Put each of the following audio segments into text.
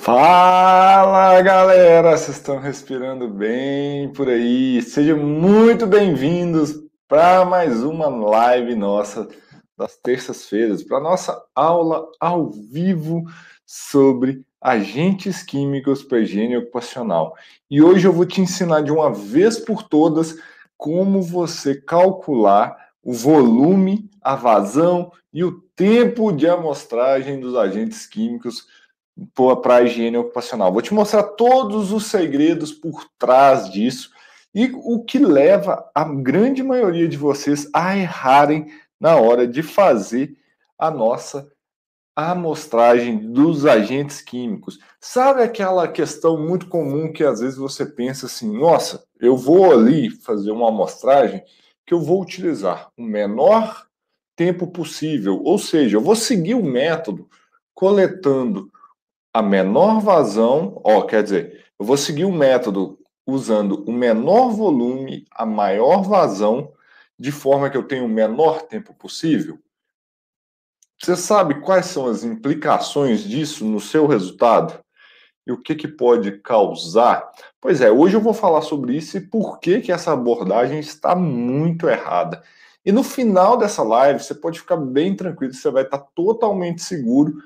Fala galera, vocês estão respirando bem por aí? Sejam muito bem-vindos para mais uma live nossa das terças-feiras, para nossa aula ao vivo sobre agentes químicos para higiene ocupacional. E hoje eu vou te ensinar de uma vez por todas como você calcular o volume, a vazão e o tempo de amostragem dos agentes químicos para a higiene ocupacional. Vou te mostrar todos os segredos por trás disso e o que leva a grande maioria de vocês a errarem na hora de fazer a nossa amostragem dos agentes químicos. Sabe aquela questão muito comum que às vezes você pensa assim: nossa, eu vou ali fazer uma amostragem que eu vou utilizar o menor tempo possível, ou seja, eu vou seguir o método coletando a menor vazão, ó, quer dizer, eu vou seguir o método usando o menor volume, a maior vazão, de forma que eu tenha o menor tempo possível. Você sabe quais são as implicações disso no seu resultado? E o que, que pode causar? Pois é, hoje eu vou falar sobre isso e por que, que essa abordagem está muito errada. E no final dessa live, você pode ficar bem tranquilo, você vai estar totalmente seguro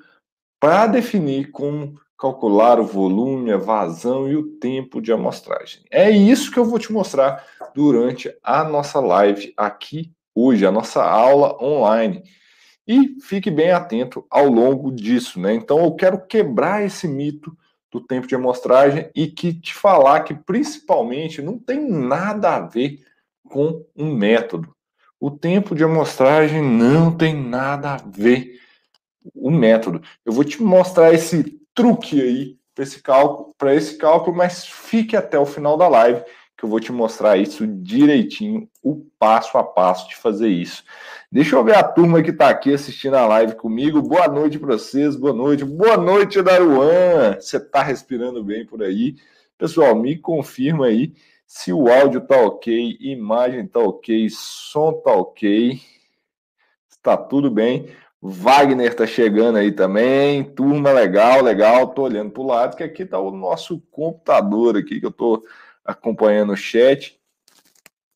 para definir como calcular o volume, a vazão e o tempo de amostragem. É isso que eu vou te mostrar durante a nossa live aqui hoje, a nossa aula online. E fique bem atento ao longo disso, né? Então eu quero quebrar esse mito do tempo de amostragem e que te falar que principalmente não tem nada a ver com um método. O tempo de amostragem não tem nada a ver o método. Eu vou te mostrar esse truque aí para esse cálculo, para esse cálculo, mas fique até o final da live que eu vou te mostrar isso direitinho, o passo a passo de fazer isso. Deixa eu ver a turma que está aqui assistindo a live comigo. Boa noite para vocês, boa noite. Boa noite, Daruan. Você está respirando bem por aí? Pessoal, me confirma aí se o áudio tá ok, imagem tá ok, som tá ok. Está tudo bem. Wagner tá chegando aí também, turma legal, legal. Tô olhando para o lado que aqui tá o nosso computador aqui que eu tô acompanhando o chat.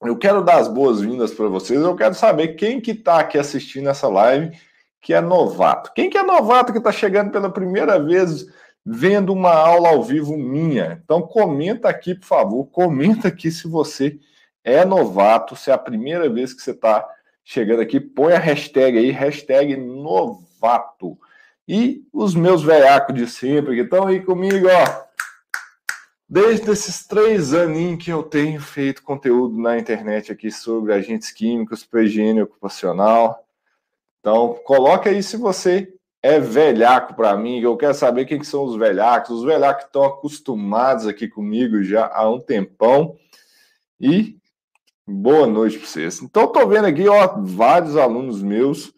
Eu quero dar as boas-vindas para vocês. Eu quero saber quem que tá aqui assistindo essa live que é novato. Quem que é novato que está chegando pela primeira vez vendo uma aula ao vivo minha? Então comenta aqui, por favor. Comenta aqui se você é novato, se é a primeira vez que você está chegando aqui, põe a hashtag aí, hashtag novato. E os meus velhacos de sempre que estão aí comigo, ó. Desde esses três aninhos que eu tenho feito conteúdo na internet aqui sobre agentes químicos para higiene ocupacional. Então, coloca aí se você é velhaco para mim, eu quero saber quem que são os velhacos. Os velhacos estão acostumados aqui comigo já há um tempão. E Boa noite para vocês. Então, estou vendo aqui, ó, vários alunos meus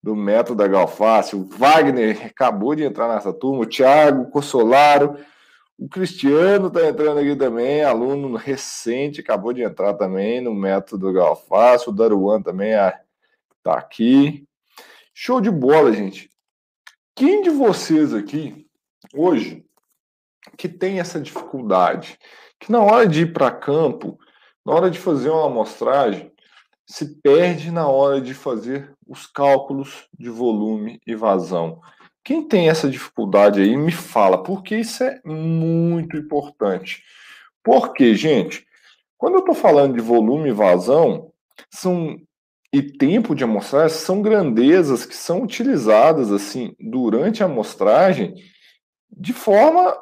do método da Galfácio. O Wagner acabou de entrar nessa turma, o Thiago, o Consolaro, o Cristiano está entrando aqui também, aluno recente, acabou de entrar também no método Galfácio. O Daruan também está aqui. Show de bola, gente. Quem de vocês aqui, hoje, que tem essa dificuldade, que na hora de ir para campo na hora de fazer uma amostragem, se perde na hora de fazer os cálculos de volume e vazão. Quem tem essa dificuldade aí, me fala, porque isso é muito importante. Porque, gente, quando eu estou falando de volume e vazão, são e tempo de amostragem são grandezas que são utilizadas assim durante a amostragem de forma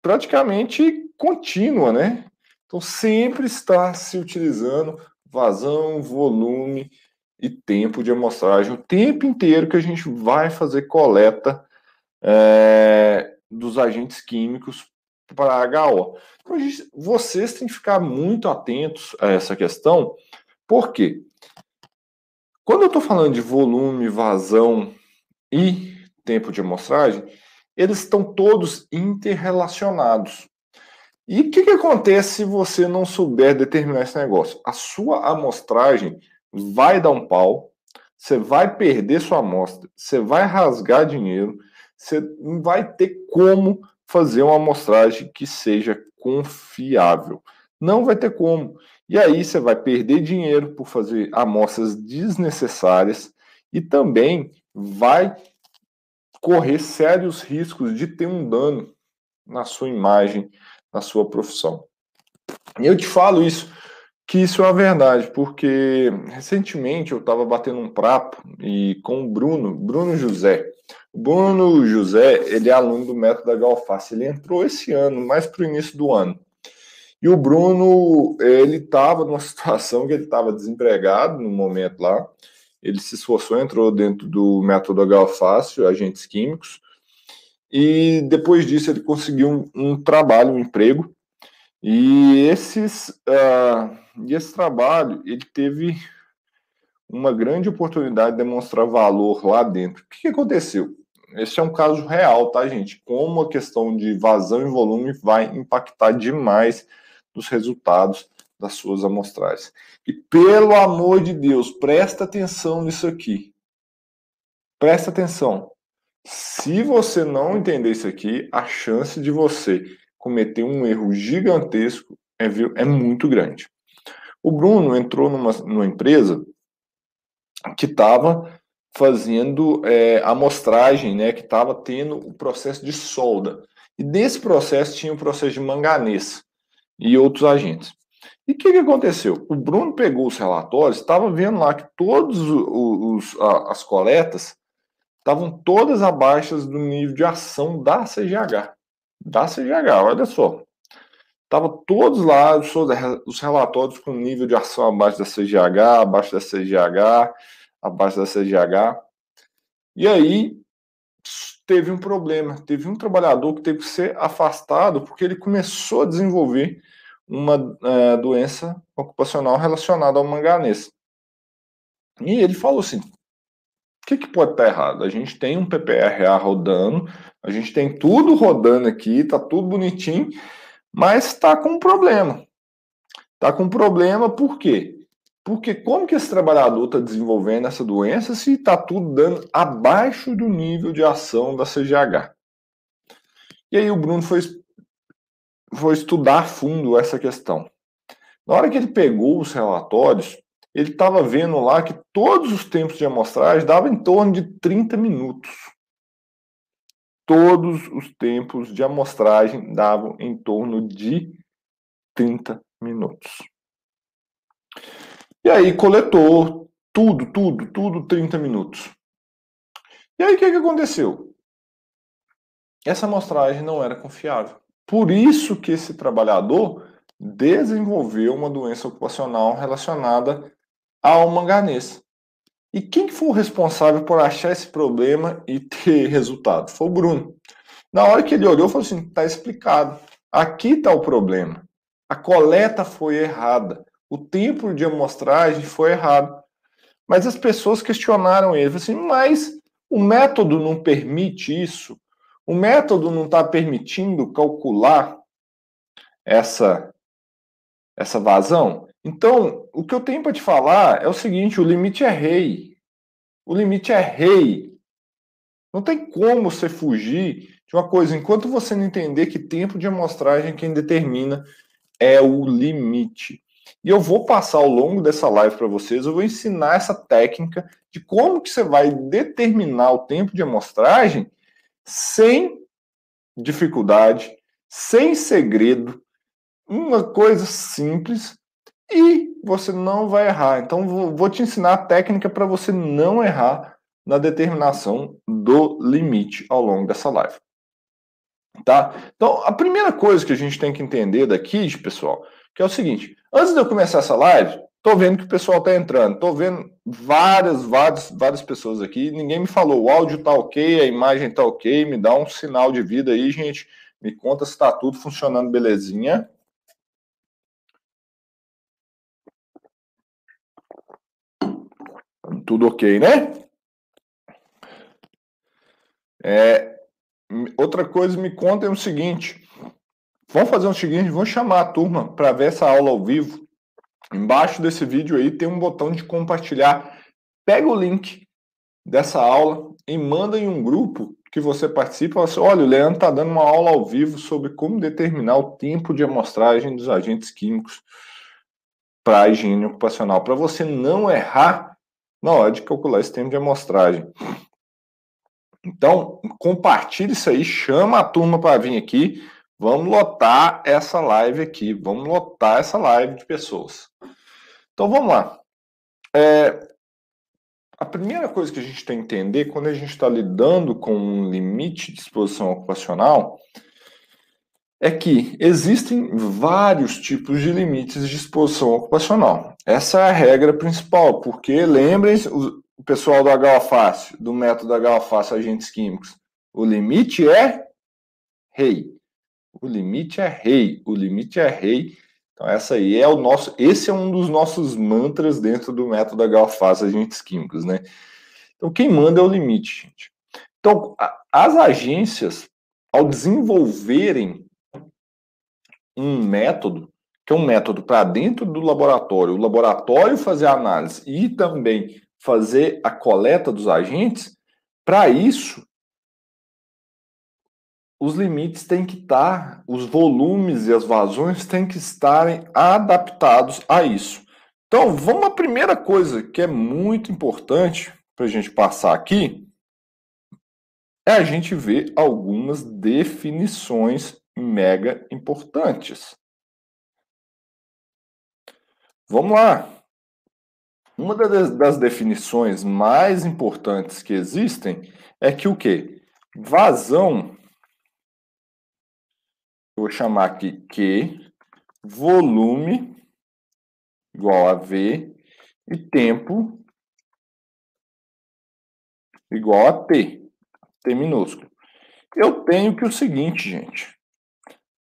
praticamente contínua, né? Então, sempre está se utilizando vazão, volume e tempo de amostragem, o tempo inteiro que a gente vai fazer coleta é, dos agentes químicos para HO. Então, gente, vocês têm que ficar muito atentos a essa questão, porque quando eu estou falando de volume, vazão e tempo de amostragem, eles estão todos interrelacionados. E o que, que acontece se você não souber determinar esse negócio? A sua amostragem vai dar um pau, você vai perder sua amostra, você vai rasgar dinheiro, você não vai ter como fazer uma amostragem que seja confiável. Não vai ter como. E aí você vai perder dinheiro por fazer amostras desnecessárias e também vai correr sérios riscos de ter um dano na sua imagem, na sua profissão. E eu te falo isso, que isso é uma verdade, porque recentemente eu estava batendo um papo e com o Bruno, Bruno José. O Bruno José, ele é aluno do método da Galface, ele entrou esse ano, mais para o início do ano. E o Bruno, ele estava numa situação que ele estava desempregado no momento lá, ele se esforçou, entrou dentro do método Galfácio, agentes químicos, e depois disso ele conseguiu um, um trabalho, um emprego, e esses, uh, esse trabalho ele teve uma grande oportunidade de demonstrar valor lá dentro. O que, que aconteceu? Esse é um caso real, tá, gente? Como a questão de vazão e volume vai impactar demais nos resultados das suas amostragens. E pelo amor de Deus, presta atenção nisso aqui. Presta atenção. Se você não entender isso aqui, a chance de você cometer um erro gigantesco é, é muito grande. O Bruno entrou numa, numa empresa que estava fazendo é, amostragem, né, que estava tendo o processo de solda. E desse processo tinha o processo de manganês e outros agentes. E o que, que aconteceu? O Bruno pegou os relatórios, estava vendo lá que todas as coletas estavam todas abaixo do nível de ação da CGH. Da CGH, olha só. Estava todos lá os relatórios com nível de ação abaixo da CGH, abaixo da CGH, abaixo da CGH. E aí teve um problema. Teve um trabalhador que teve que ser afastado porque ele começou a desenvolver uma é, doença ocupacional relacionada ao manganês. E ele falou assim: que, que pode estar errado? A gente tem um PPRA rodando, a gente tem tudo rodando aqui, tá tudo bonitinho, mas está com um problema. Está com um problema por quê? Porque como que esse trabalhador está desenvolvendo essa doença se está tudo dando abaixo do nível de ação da CGH? E aí o Bruno foi vou estudar fundo essa questão. Na hora que ele pegou os relatórios, ele estava vendo lá que todos os tempos de amostragem davam em torno de 30 minutos. Todos os tempos de amostragem davam em torno de 30 minutos. E aí coletou tudo, tudo, tudo 30 minutos. E aí o que, que aconteceu? Essa amostragem não era confiável. Por isso que esse trabalhador desenvolveu uma doença ocupacional relacionada ao manganês. E quem foi o responsável por achar esse problema e ter resultado? Foi o Bruno. Na hora que ele olhou, falou assim: está explicado. Aqui está o problema. A coleta foi errada. O tempo de amostragem foi errado. Mas as pessoas questionaram ele, assim, mas o método não permite isso. O método não está permitindo calcular essa, essa vazão? Então, o que eu tenho para te falar é o seguinte: o limite é rei. O limite é rei. Não tem como você fugir de uma coisa. Enquanto você não entender que tempo de amostragem quem determina é o limite. E eu vou passar ao longo dessa live para vocês, eu vou ensinar essa técnica de como que você vai determinar o tempo de amostragem sem dificuldade, sem segredo, uma coisa simples e você não vai errar. Então, vou te ensinar a técnica para você não errar na determinação do limite ao longo dessa live. Tá? Então, a primeira coisa que a gente tem que entender daqui, pessoal, que é o seguinte: antes de eu começar essa live, Tô vendo que o pessoal tá entrando. Tô vendo várias, várias, várias pessoas aqui. Ninguém me falou, o áudio tá ok, a imagem tá ok. Me dá um sinal de vida aí, gente. Me conta se tá tudo funcionando belezinha. Tudo ok, né? É, outra coisa, me contem o seguinte. Vamos fazer o seguinte, vamos chamar a turma para ver essa aula ao vivo. Embaixo desse vídeo aí tem um botão de compartilhar. Pega o link dessa aula e manda em um grupo que você participa, você, olha, o Leandro está dando uma aula ao vivo sobre como determinar o tempo de amostragem dos agentes químicos para a higiene ocupacional, para você não errar na hora de calcular esse tempo de amostragem. Então, compartilhe isso aí, chama a turma para vir aqui, vamos lotar essa live aqui, vamos lotar essa live de pessoas. Então, vamos lá. É, a primeira coisa que a gente tem que entender quando a gente está lidando com um limite de exposição ocupacional é que existem vários tipos de limites de exposição ocupacional. Essa é a regra principal, porque lembrem-se, o pessoal do HFácil, do método HFácil agentes químicos, o limite é rei. O limite é rei, o limite é rei. Então essa aí é o nosso, esse é um dos nossos mantras dentro do método HFácil agentes químicos, né? Então quem manda é o limite, gente. Então as agências ao desenvolverem um método, que é um método para dentro do laboratório, o laboratório fazer a análise e também fazer a coleta dos agentes, para isso, os limites têm que estar, os volumes e as vazões têm que estarem adaptados a isso. Então, vamos à primeira coisa que é muito importante para a gente passar aqui, é a gente ver algumas definições mega importantes. Vamos lá. Uma das definições mais importantes que existem é que o que? Vazão, eu vou chamar aqui Q, volume igual a V e tempo igual a T, T minúsculo. Eu tenho que o seguinte, gente,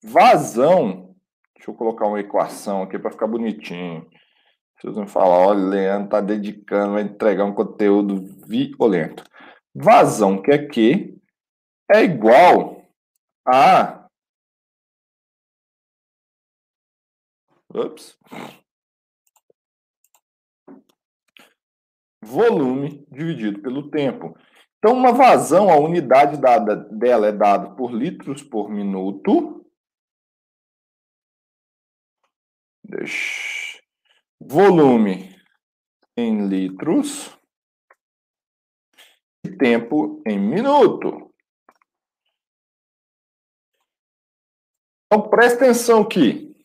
Vazão, deixa eu colocar uma equação aqui para ficar bonitinho. Vocês vão falar, olha, Leandro está dedicando, vai entregar um conteúdo violento. Vazão, que é que é igual a. Ups. Volume dividido pelo tempo. Então, uma vazão, a unidade dada dela é dada por litros por minuto volume em litros e tempo em minuto. Então, preste atenção aqui.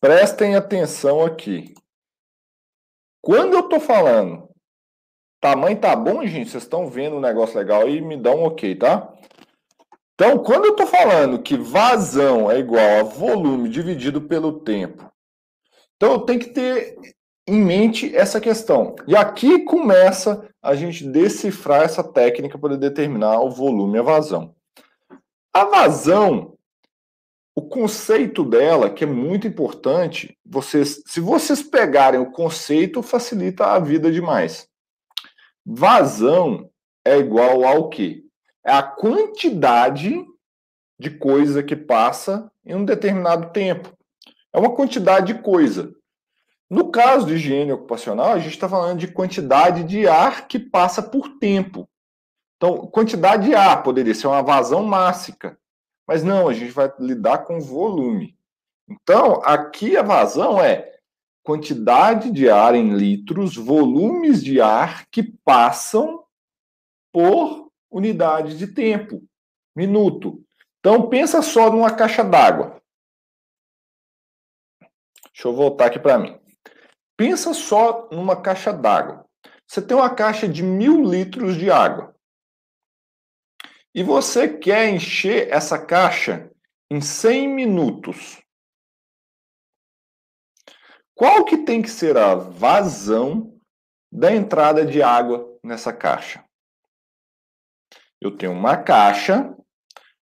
Prestem atenção aqui. Quando eu estou falando tamanho tá bom, gente, vocês estão vendo um negócio legal aí, me dá um ok, tá? Então, quando eu estou falando que vazão é igual a volume dividido pelo tempo, então eu tenho que ter em mente essa questão. E aqui começa a gente decifrar essa técnica para determinar o volume e a vazão. A vazão, o conceito dela, que é muito importante, vocês, se vocês pegarem o conceito, facilita a vida demais. Vazão é igual ao quê? é a quantidade de coisa que passa em um determinado tempo. É uma quantidade de coisa. No caso de higiene ocupacional, a gente está falando de quantidade de ar que passa por tempo. Então, quantidade de ar poderia ser uma vazão mássica, mas não, a gente vai lidar com volume. Então, aqui a vazão é quantidade de ar em litros, volumes de ar que passam por unidade de tempo, minuto. Então pensa só numa caixa d'água. Deixa eu voltar aqui para mim. Pensa só numa caixa d'água. Você tem uma caixa de mil litros de água. E você quer encher essa caixa em 100 minutos. Qual que tem que ser a vazão da entrada de água nessa caixa? Eu tenho uma caixa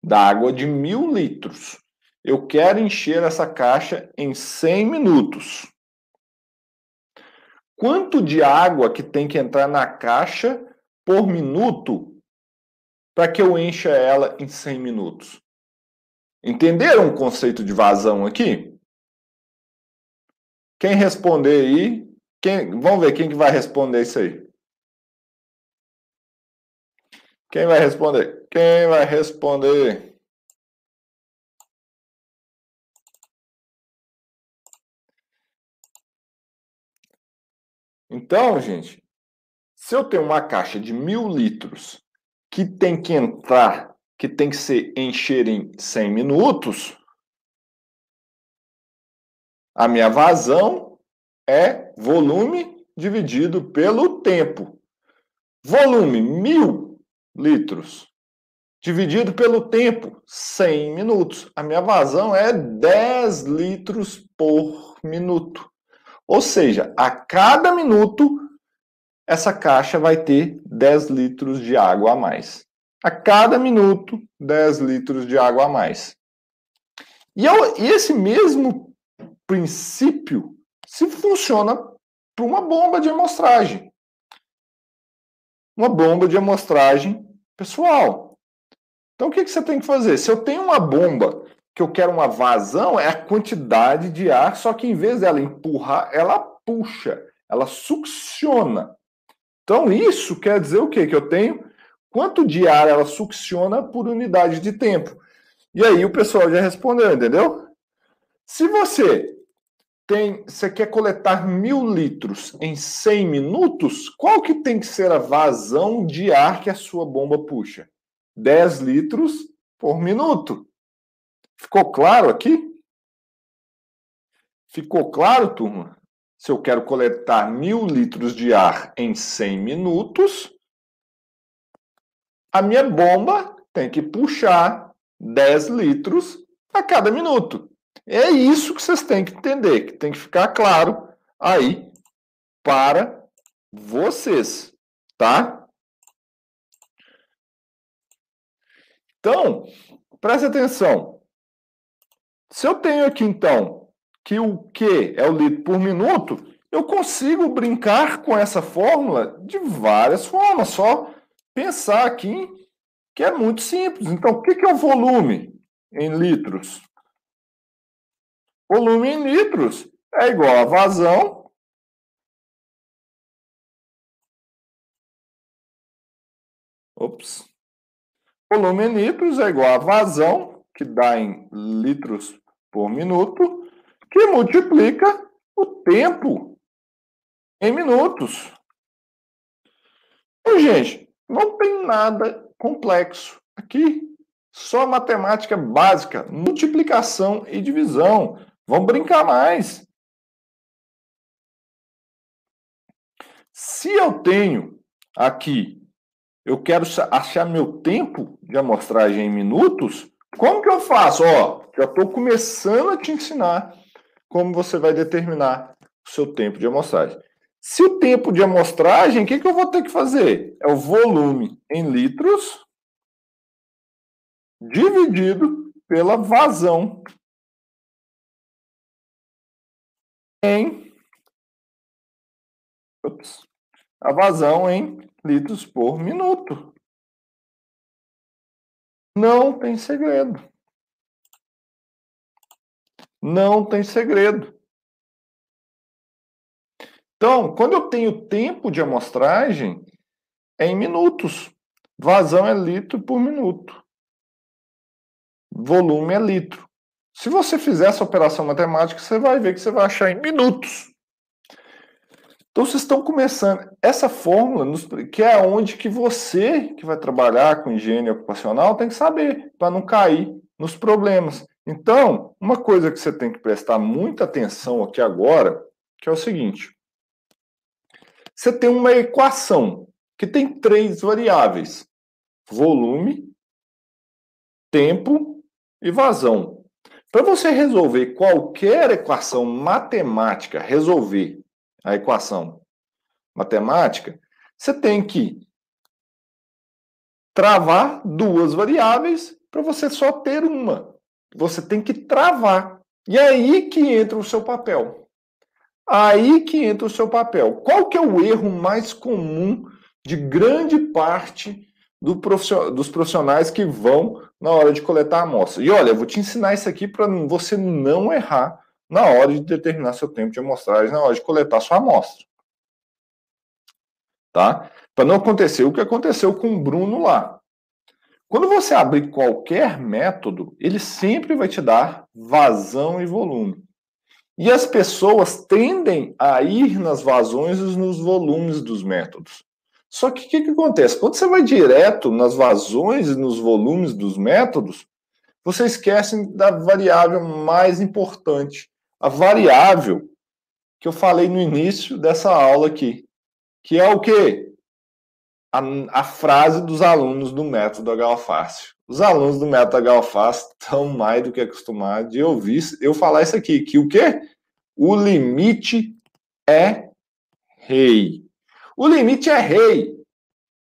d'água de mil litros. Eu quero encher essa caixa em 100 minutos. Quanto de água que tem que entrar na caixa por minuto para que eu encha ela em 100 minutos? Entenderam o conceito de vazão aqui? Quem responder aí, quem, vamos ver quem que vai responder isso aí. Quem vai responder? Quem vai responder? Então, gente, se eu tenho uma caixa de mil litros que tem que entrar, que tem que ser encher em 100 minutos, a minha vazão é volume dividido pelo tempo. Volume, mil litros, dividido pelo tempo, 100 minutos. A minha vazão é 10 litros por minuto. Ou seja, a cada minuto, essa caixa vai ter 10 litros de água a mais. A cada minuto, 10 litros de água a mais. E, eu, e esse mesmo princípio se funciona para uma bomba de amostragem. Uma bomba de amostragem pessoal. Então o que, que você tem que fazer? Se eu tenho uma bomba que eu quero uma vazão, é a quantidade de ar, só que em vez dela empurrar, ela puxa, ela succiona. Então isso quer dizer o quê? Que eu tenho quanto de ar ela succiona por unidade de tempo. E aí o pessoal já respondeu, entendeu? Se você tem, você quer coletar mil litros em 100 minutos, qual que tem que ser a vazão de ar que a sua bomba puxa? 10 litros por minuto. Ficou claro aqui? Ficou claro, turma? Se eu quero coletar mil litros de ar em 100 minutos, a minha bomba tem que puxar 10 litros a cada minuto. É isso que vocês têm que entender, que tem que ficar claro aí para vocês, tá? Então, preste atenção. Se eu tenho aqui, então, que o Q é o litro por minuto, eu consigo brincar com essa fórmula de várias formas, só pensar aqui que é muito simples. Então, o que é o volume em litros? Volume em litros é igual a vazão Ops. Volume em litros é igual a vazão, que dá em litros por minuto, que multiplica o tempo em minutos. Então, gente, não tem nada complexo aqui. Só matemática básica, multiplicação e divisão. Vamos brincar mais. Se eu tenho aqui, eu quero achar meu tempo de amostragem em minutos, como que eu faço? Ó, já estou começando a te ensinar como você vai determinar o seu tempo de amostragem. Se o tempo de amostragem, o que, que eu vou ter que fazer? É o volume em litros dividido pela vazão em a vazão em litros por minuto. Não tem segredo. Não tem segredo. Então, quando eu tenho tempo de amostragem, é em minutos. Vazão é litro por minuto. Volume é litro. Se você fizer essa operação matemática, você vai ver que você vai achar em minutos. Então vocês estão começando essa fórmula, que é onde que você que vai trabalhar com higiene ocupacional tem que saber para não cair nos problemas. Então, uma coisa que você tem que prestar muita atenção aqui agora, que é o seguinte: você tem uma equação que tem três variáveis: volume, tempo e vazão. Para você resolver qualquer equação matemática, resolver a equação matemática, você tem que travar duas variáveis para você só ter uma. Você tem que travar. E aí que entra o seu papel. Aí que entra o seu papel. Qual que é o erro mais comum de grande parte do dos profissionais que vão na hora de coletar a amostra. E olha, eu vou te ensinar isso aqui para você não errar na hora de determinar seu tempo de amostragem, na hora de coletar sua amostra. Tá? Para não acontecer o que aconteceu com o Bruno lá. Quando você abrir qualquer método, ele sempre vai te dar vazão e volume. E as pessoas tendem a ir nas vazões e nos volumes dos métodos. Só que o que, que, acontece? Quando você vai direto nas vazões e nos volumes dos métodos, você esquece da variável mais importante. A variável que eu falei no início dessa aula aqui, que é o quê? A, a frase dos alunos do método Galfácio. Os alunos do método Galfácio estão mais do que acostumados de ouvir eu falar isso aqui, que o quê? O limite é rei. O limite é rei.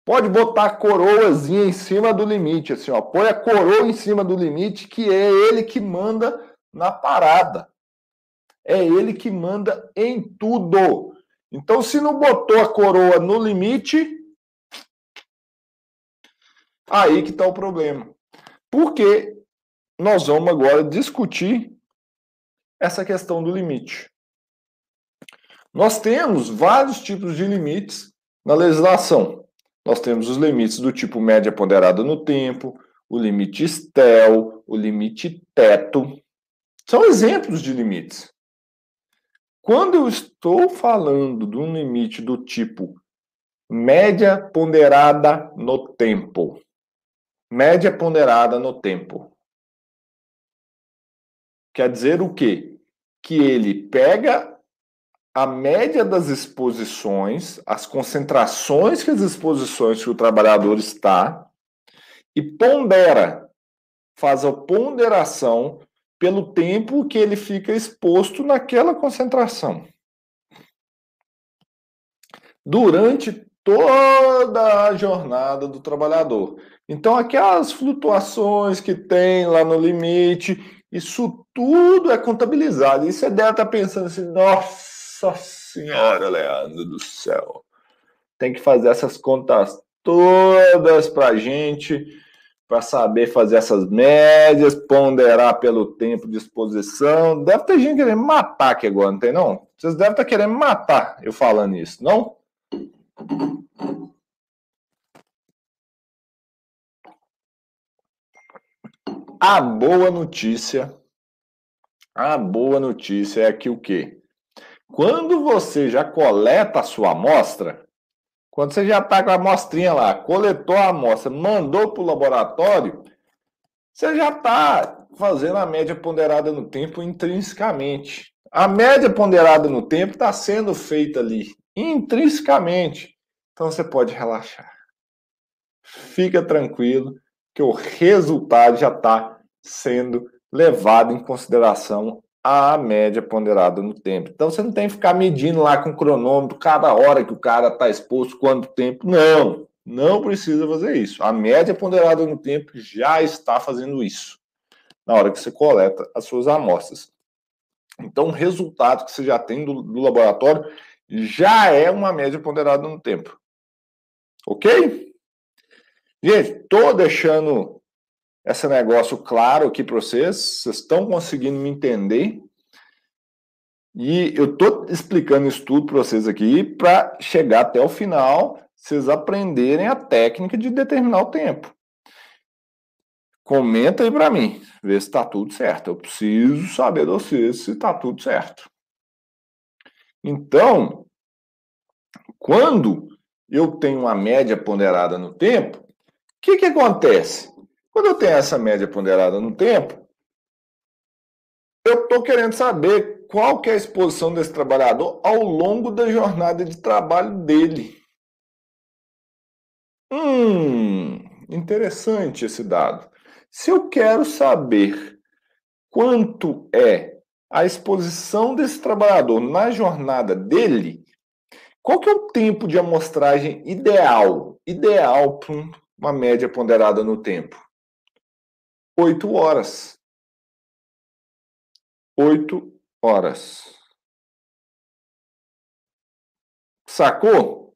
Pode botar a coroazinha em cima do limite, assim, ó. Põe a coroa em cima do limite, que é ele que manda na parada. É ele que manda em tudo. Então, se não botou a coroa no limite, Aí que está o problema. Porque nós vamos agora discutir essa questão do limite. Nós temos vários tipos de limites na legislação. Nós temos os limites do tipo média ponderada no tempo, o limite STEL, o limite teto. São exemplos de limites. Quando eu estou falando de um limite do tipo média ponderada no tempo, Média ponderada no tempo. Quer dizer o quê? Que ele pega a média das exposições, as concentrações que as exposições que o trabalhador está e pondera, faz a ponderação pelo tempo que ele fica exposto naquela concentração. Durante toda a jornada do trabalhador. Então, aquelas flutuações que tem lá no limite, isso tudo é contabilizado. E você deve estar pensando assim: nossa senhora, Leandro do céu, tem que fazer essas contas todas para a gente, para saber fazer essas médias, ponderar pelo tempo de exposição. Deve ter gente querendo matar aqui agora, não tem não? Vocês devem estar querendo matar eu falando isso, não? A boa notícia, a boa notícia é que o quê? Quando você já coleta a sua amostra, quando você já está com a amostrinha lá, coletou a amostra, mandou para o laboratório, você já está fazendo a média ponderada no tempo intrinsecamente. A média ponderada no tempo está sendo feita ali intrinsecamente. Então você pode relaxar. Fica tranquilo que o resultado já está sendo levado em consideração a média ponderada no tempo. Então você não tem que ficar medindo lá com o cronômetro cada hora que o cara está exposto, quanto tempo. Não, não precisa fazer isso. A média ponderada no tempo já está fazendo isso na hora que você coleta as suas amostras. Então, o resultado que você já tem do, do laboratório já é uma média ponderada no tempo. Ok? Gente, estou deixando esse negócio claro aqui para vocês. Vocês estão conseguindo me entender? E eu estou explicando isso tudo para vocês aqui para chegar até o final, vocês aprenderem a técnica de determinar o tempo. Comenta aí para mim, ver se está tudo certo. Eu preciso saber de vocês se está tudo certo. Então, quando eu tenho uma média ponderada no tempo, o que, que acontece? Quando eu tenho essa média ponderada no tempo, eu estou querendo saber qual que é a exposição desse trabalhador ao longo da jornada de trabalho dele. Hum, interessante esse dado. Se eu quero saber quanto é a exposição desse trabalhador na jornada dele, qual que é o tempo de amostragem ideal? Ideal para uma média ponderada no tempo? Oito horas. Oito horas. Sacou?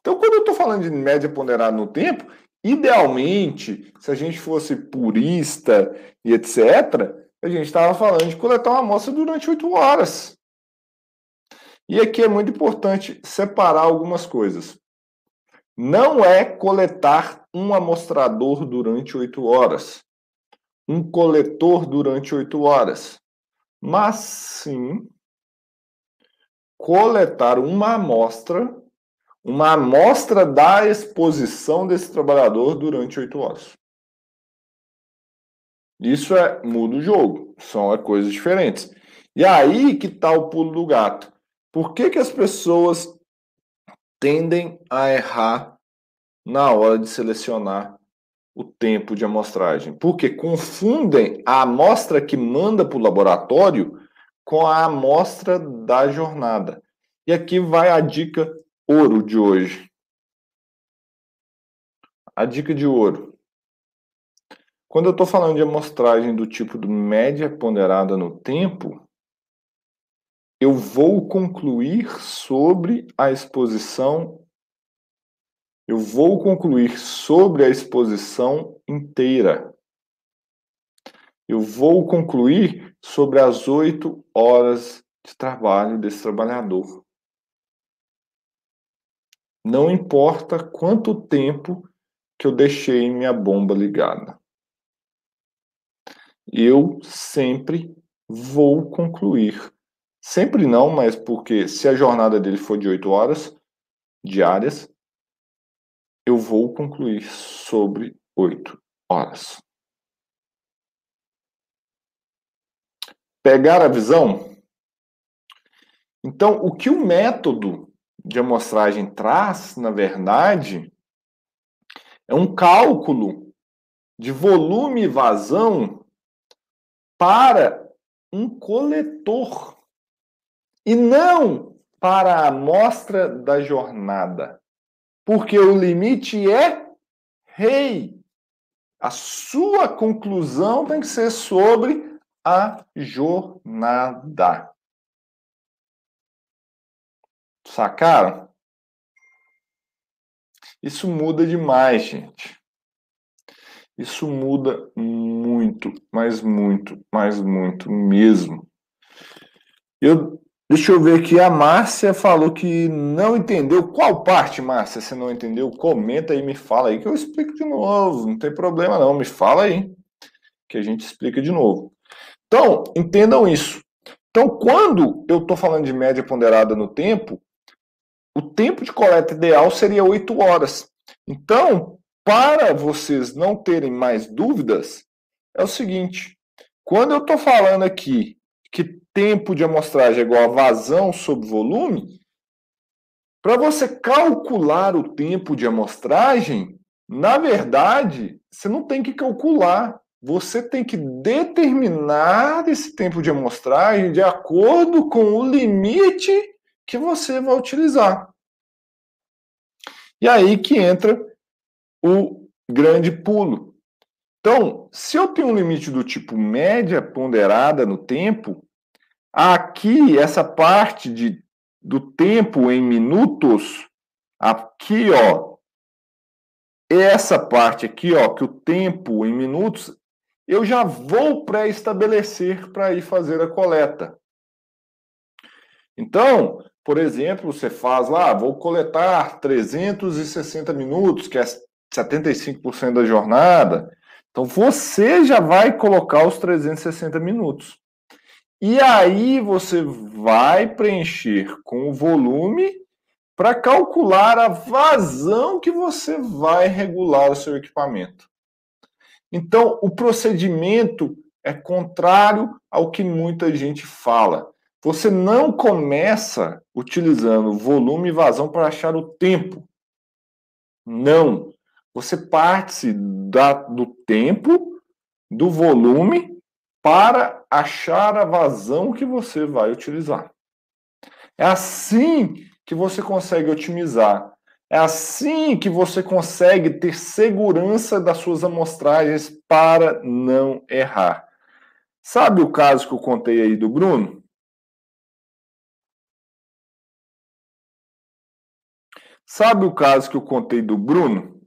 Então, quando eu estou falando de média ponderada no tempo, idealmente, se a gente fosse purista e etc., a gente estava falando de coletar uma amostra durante oito horas. E aqui é muito importante separar algumas coisas. não é coletar um amostrador durante oito horas, um coletor durante oito horas, mas sim coletar uma amostra, uma amostra da exposição desse trabalhador durante oito horas. Isso é muda o jogo, são é coisas diferentes. E aí que está o pulo do gato. Por que, que as pessoas tendem a errar na hora de selecionar o tempo de amostragem? Porque confundem a amostra que manda para o laboratório com a amostra da jornada. E aqui vai a dica ouro de hoje. A dica de ouro. Quando eu estou falando de amostragem do tipo do média ponderada no tempo, eu vou concluir sobre a exposição, eu vou concluir sobre a exposição inteira. Eu vou concluir sobre as oito horas de trabalho desse trabalhador. Não importa quanto tempo que eu deixei minha bomba ligada eu sempre vou concluir. Sempre não, mas porque se a jornada dele for de 8 horas diárias, eu vou concluir sobre 8 horas. Pegar a visão? Então, o que o método de amostragem traz, na verdade, é um cálculo de volume e vazão para um coletor e não para a amostra da jornada. Porque o limite é rei. A sua conclusão tem que ser sobre a jornada. Sacaram? Isso muda demais, gente. Isso muda muito, mas muito, mas muito mesmo. Eu, deixa eu ver aqui, a Márcia falou que não entendeu. Qual parte, Márcia, você não entendeu? Comenta aí, me fala aí que eu explico de novo. Não tem problema não, me fala aí que a gente explica de novo. Então, entendam isso. Então, quando eu estou falando de média ponderada no tempo, o tempo de coleta ideal seria 8 horas. Então, para vocês não terem mais dúvidas, é o seguinte: quando eu estou falando aqui que tempo de amostragem é igual a vazão sobre volume, para você calcular o tempo de amostragem, na verdade, você não tem que calcular. Você tem que determinar esse tempo de amostragem de acordo com o limite que você vai utilizar. E aí que entra o grande pulo. Então, se eu tenho um limite do tipo média ponderada no tempo, aqui essa parte de, do tempo em minutos, aqui ó, essa parte aqui ó, que o tempo em minutos, eu já vou pré-estabelecer para ir fazer a coleta. Então, por exemplo, você faz lá, vou coletar 360 minutos, que é 75% da jornada. Então você já vai colocar os 360 minutos. E aí você vai preencher com o volume para calcular a vazão que você vai regular o seu equipamento. Então, o procedimento é contrário ao que muita gente fala. Você não começa utilizando volume e vazão para achar o tempo. Não. Você parte da, do tempo, do volume, para achar a vazão que você vai utilizar. É assim que você consegue otimizar. É assim que você consegue ter segurança das suas amostragens para não errar. Sabe o caso que eu contei aí do Bruno? Sabe o caso que eu contei do Bruno?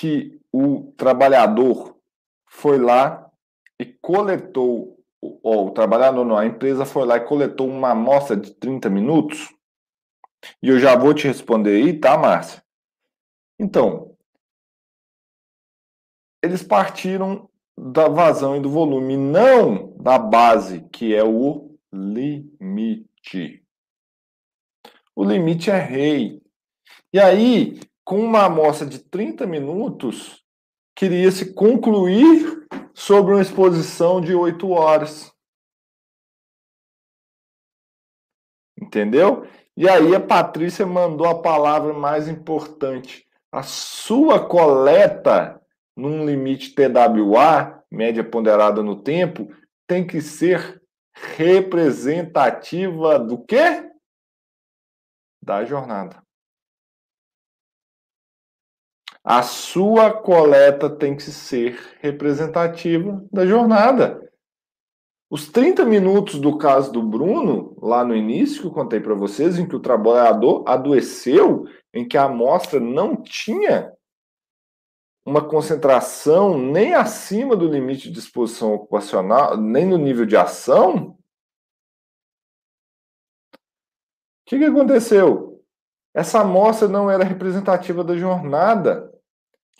Que o trabalhador foi lá e coletou, ou o trabalhador não, a empresa foi lá e coletou uma amostra de 30 minutos, E eu já vou te responder aí, tá, Márcia? Então, eles partiram da vazão e do volume, não da base, que é o limite. O limite é rei. E aí, com uma amostra de 30 minutos, queria-se concluir sobre uma exposição de 8 horas. Entendeu? E aí a Patrícia mandou a palavra mais importante. A sua coleta num limite TWA, média ponderada no tempo, tem que ser representativa do quê? Da jornada. A sua coleta tem que ser representativa da jornada. Os 30 minutos do caso do Bruno, lá no início que eu contei para vocês, em que o trabalhador adoeceu, em que a amostra não tinha uma concentração nem acima do limite de exposição ocupacional, nem no nível de ação, o que, que aconteceu? Essa amostra não era representativa da jornada.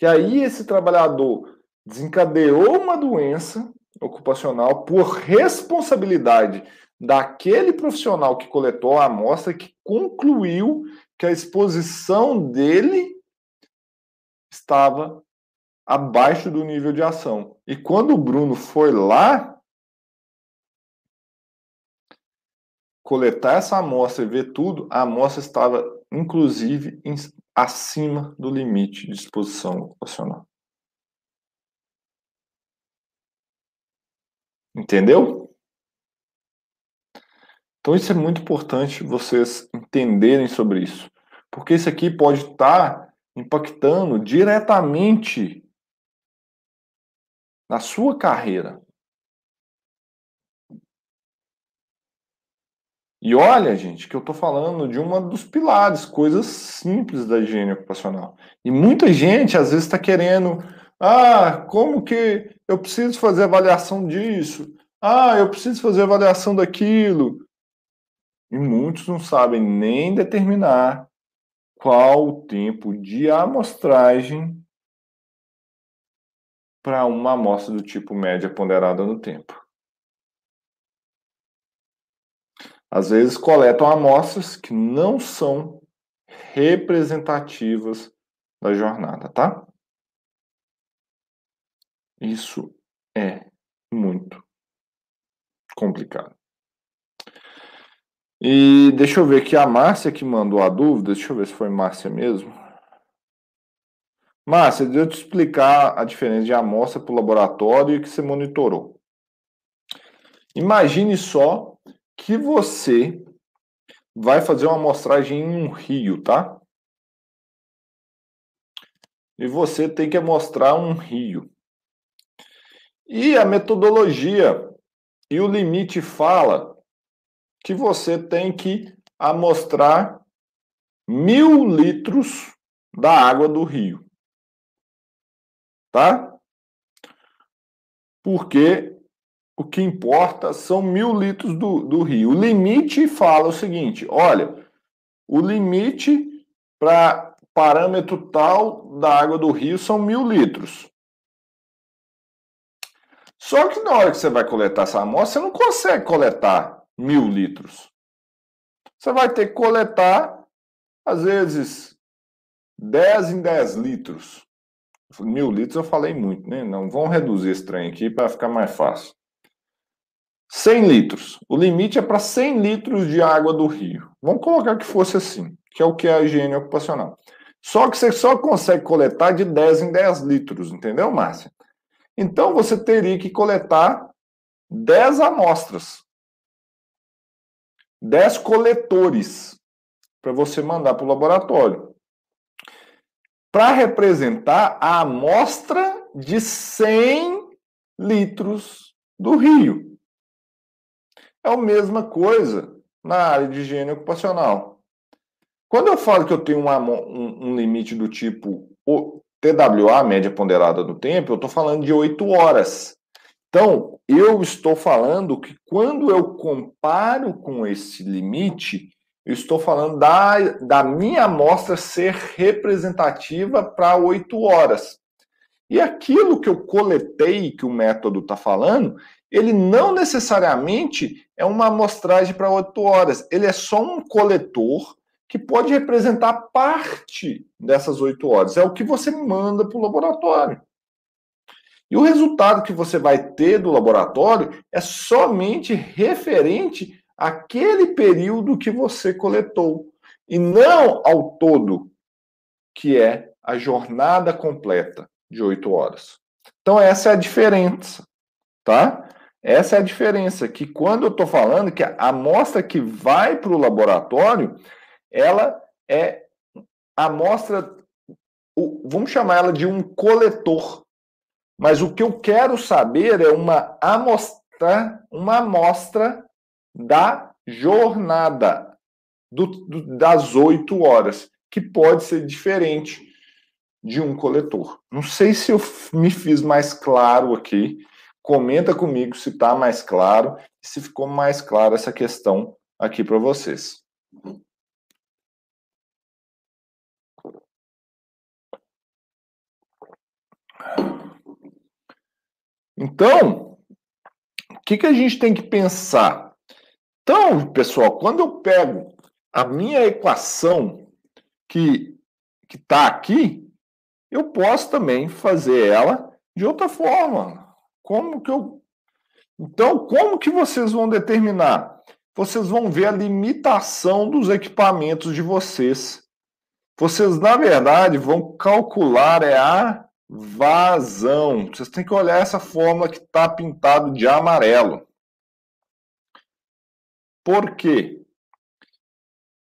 E aí esse trabalhador desencadeou uma doença ocupacional por responsabilidade daquele profissional que coletou a amostra que concluiu que a exposição dele estava abaixo do nível de ação. E quando o Bruno foi lá coletar essa amostra e ver tudo, a amostra estava inclusive acima do limite de exposição ocupacional. Entendeu? Então isso é muito importante vocês entenderem sobre isso, porque isso aqui pode estar impactando diretamente na sua carreira. E olha, gente, que eu estou falando de uma dos pilares, coisas simples da higiene ocupacional. E muita gente às vezes está querendo ah, como que eu preciso fazer avaliação disso? Ah, eu preciso fazer avaliação daquilo. E muitos não sabem nem determinar qual o tempo de amostragem para uma amostra do tipo média ponderada no tempo. Às vezes coletam amostras que não são representativas da jornada, tá? Isso é muito complicado. E deixa eu ver aqui a Márcia que mandou a dúvida. Deixa eu ver se foi Márcia mesmo. Márcia, deixa eu te explicar a diferença de amostra para o laboratório e que você monitorou. Imagine só que você vai fazer uma amostragem em um rio, tá? E você tem que amostrar um rio. E a metodologia e o limite fala que você tem que amostrar mil litros da água do rio. Tá? Porque o que importa são mil litros do, do rio. O limite fala o seguinte: olha, o limite para parâmetro tal da água do rio são mil litros. Só que na hora que você vai coletar essa amostra, você não consegue coletar mil litros. Você vai ter que coletar, às vezes, 10 em 10 litros. Mil litros eu falei muito, né? Não, vamos reduzir esse trem aqui para ficar mais fácil. 100 litros. O limite é para 100 litros de água do rio. Vamos colocar que fosse assim, que é o que é a higiene ocupacional. Só que você só consegue coletar de 10 em 10 litros, entendeu, Márcia? Então você teria que coletar 10 amostras, 10 coletores para você mandar para o laboratório. Para representar a amostra de 100 litros do rio. É a mesma coisa na área de higiene ocupacional. Quando eu falo que eu tenho uma, um, um limite do tipo TWA, média ponderada do tempo, eu estou falando de 8 horas. Então, eu estou falando que quando eu comparo com esse limite, Eu estou falando da, da minha amostra ser representativa para 8 horas. E aquilo que eu coletei, que o método está falando, ele não necessariamente é uma amostragem para 8 horas. Ele é só um coletor que pode representar parte dessas 8 horas. É o que você manda para o laboratório. E o resultado que você vai ter do laboratório é somente referente àquele período que você coletou, e não ao todo, que é a jornada completa de 8 horas. Então, essa é a diferença, tá? Essa é a diferença, que quando eu estou falando que a amostra que vai para o laboratório, ela é a amostra, vamos chamar ela de um coletor. Mas o que eu quero saber é uma amostra, uma amostra da jornada do, do, das oito horas, que pode ser diferente de um coletor. Não sei se eu me fiz mais claro aqui. Comenta comigo se está mais claro se ficou mais claro essa questão aqui para vocês. Então, o que, que a gente tem que pensar? Então, pessoal, quando eu pego a minha equação que está aqui, eu posso também fazer ela de outra forma. Como que eu. Então, como que vocês vão determinar? Vocês vão ver a limitação dos equipamentos de vocês. Vocês, na verdade, vão calcular é a vazão. Vocês têm que olhar essa fórmula que está pintado de amarelo. Por quê?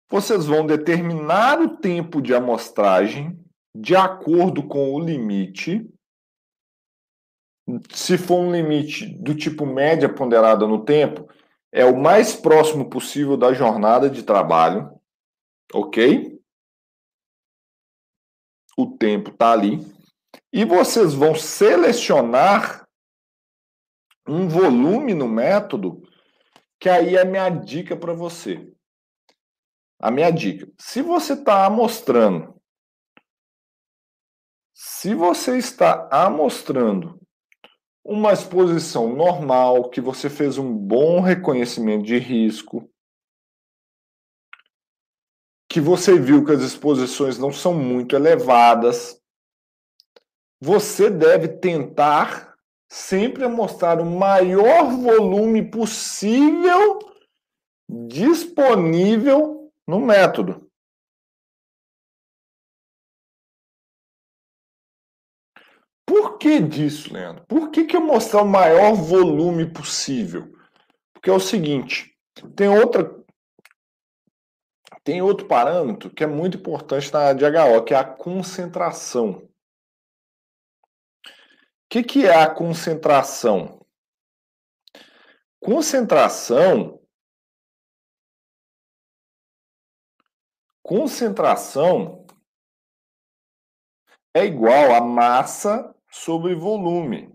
Vocês vão determinar o tempo de amostragem de acordo com o limite. Se for um limite do tipo média ponderada no tempo, é o mais próximo possível da jornada de trabalho, ok? O tempo está ali. E vocês vão selecionar um volume no método, que aí é a minha dica para você. A minha dica: se você está amostrando se você está amostrando uma exposição normal, que você fez um bom reconhecimento de risco, que você viu que as exposições não são muito elevadas, você deve tentar sempre mostrar o maior volume possível disponível no método. Por que disso, Leandro? Por que, que eu mostrar o maior volume possível? Porque é o seguinte, tem outra tem outro parâmetro que é muito importante na área de HO, que é a concentração. O que, que é a concentração? Concentração concentração é igual a massa sobre volume.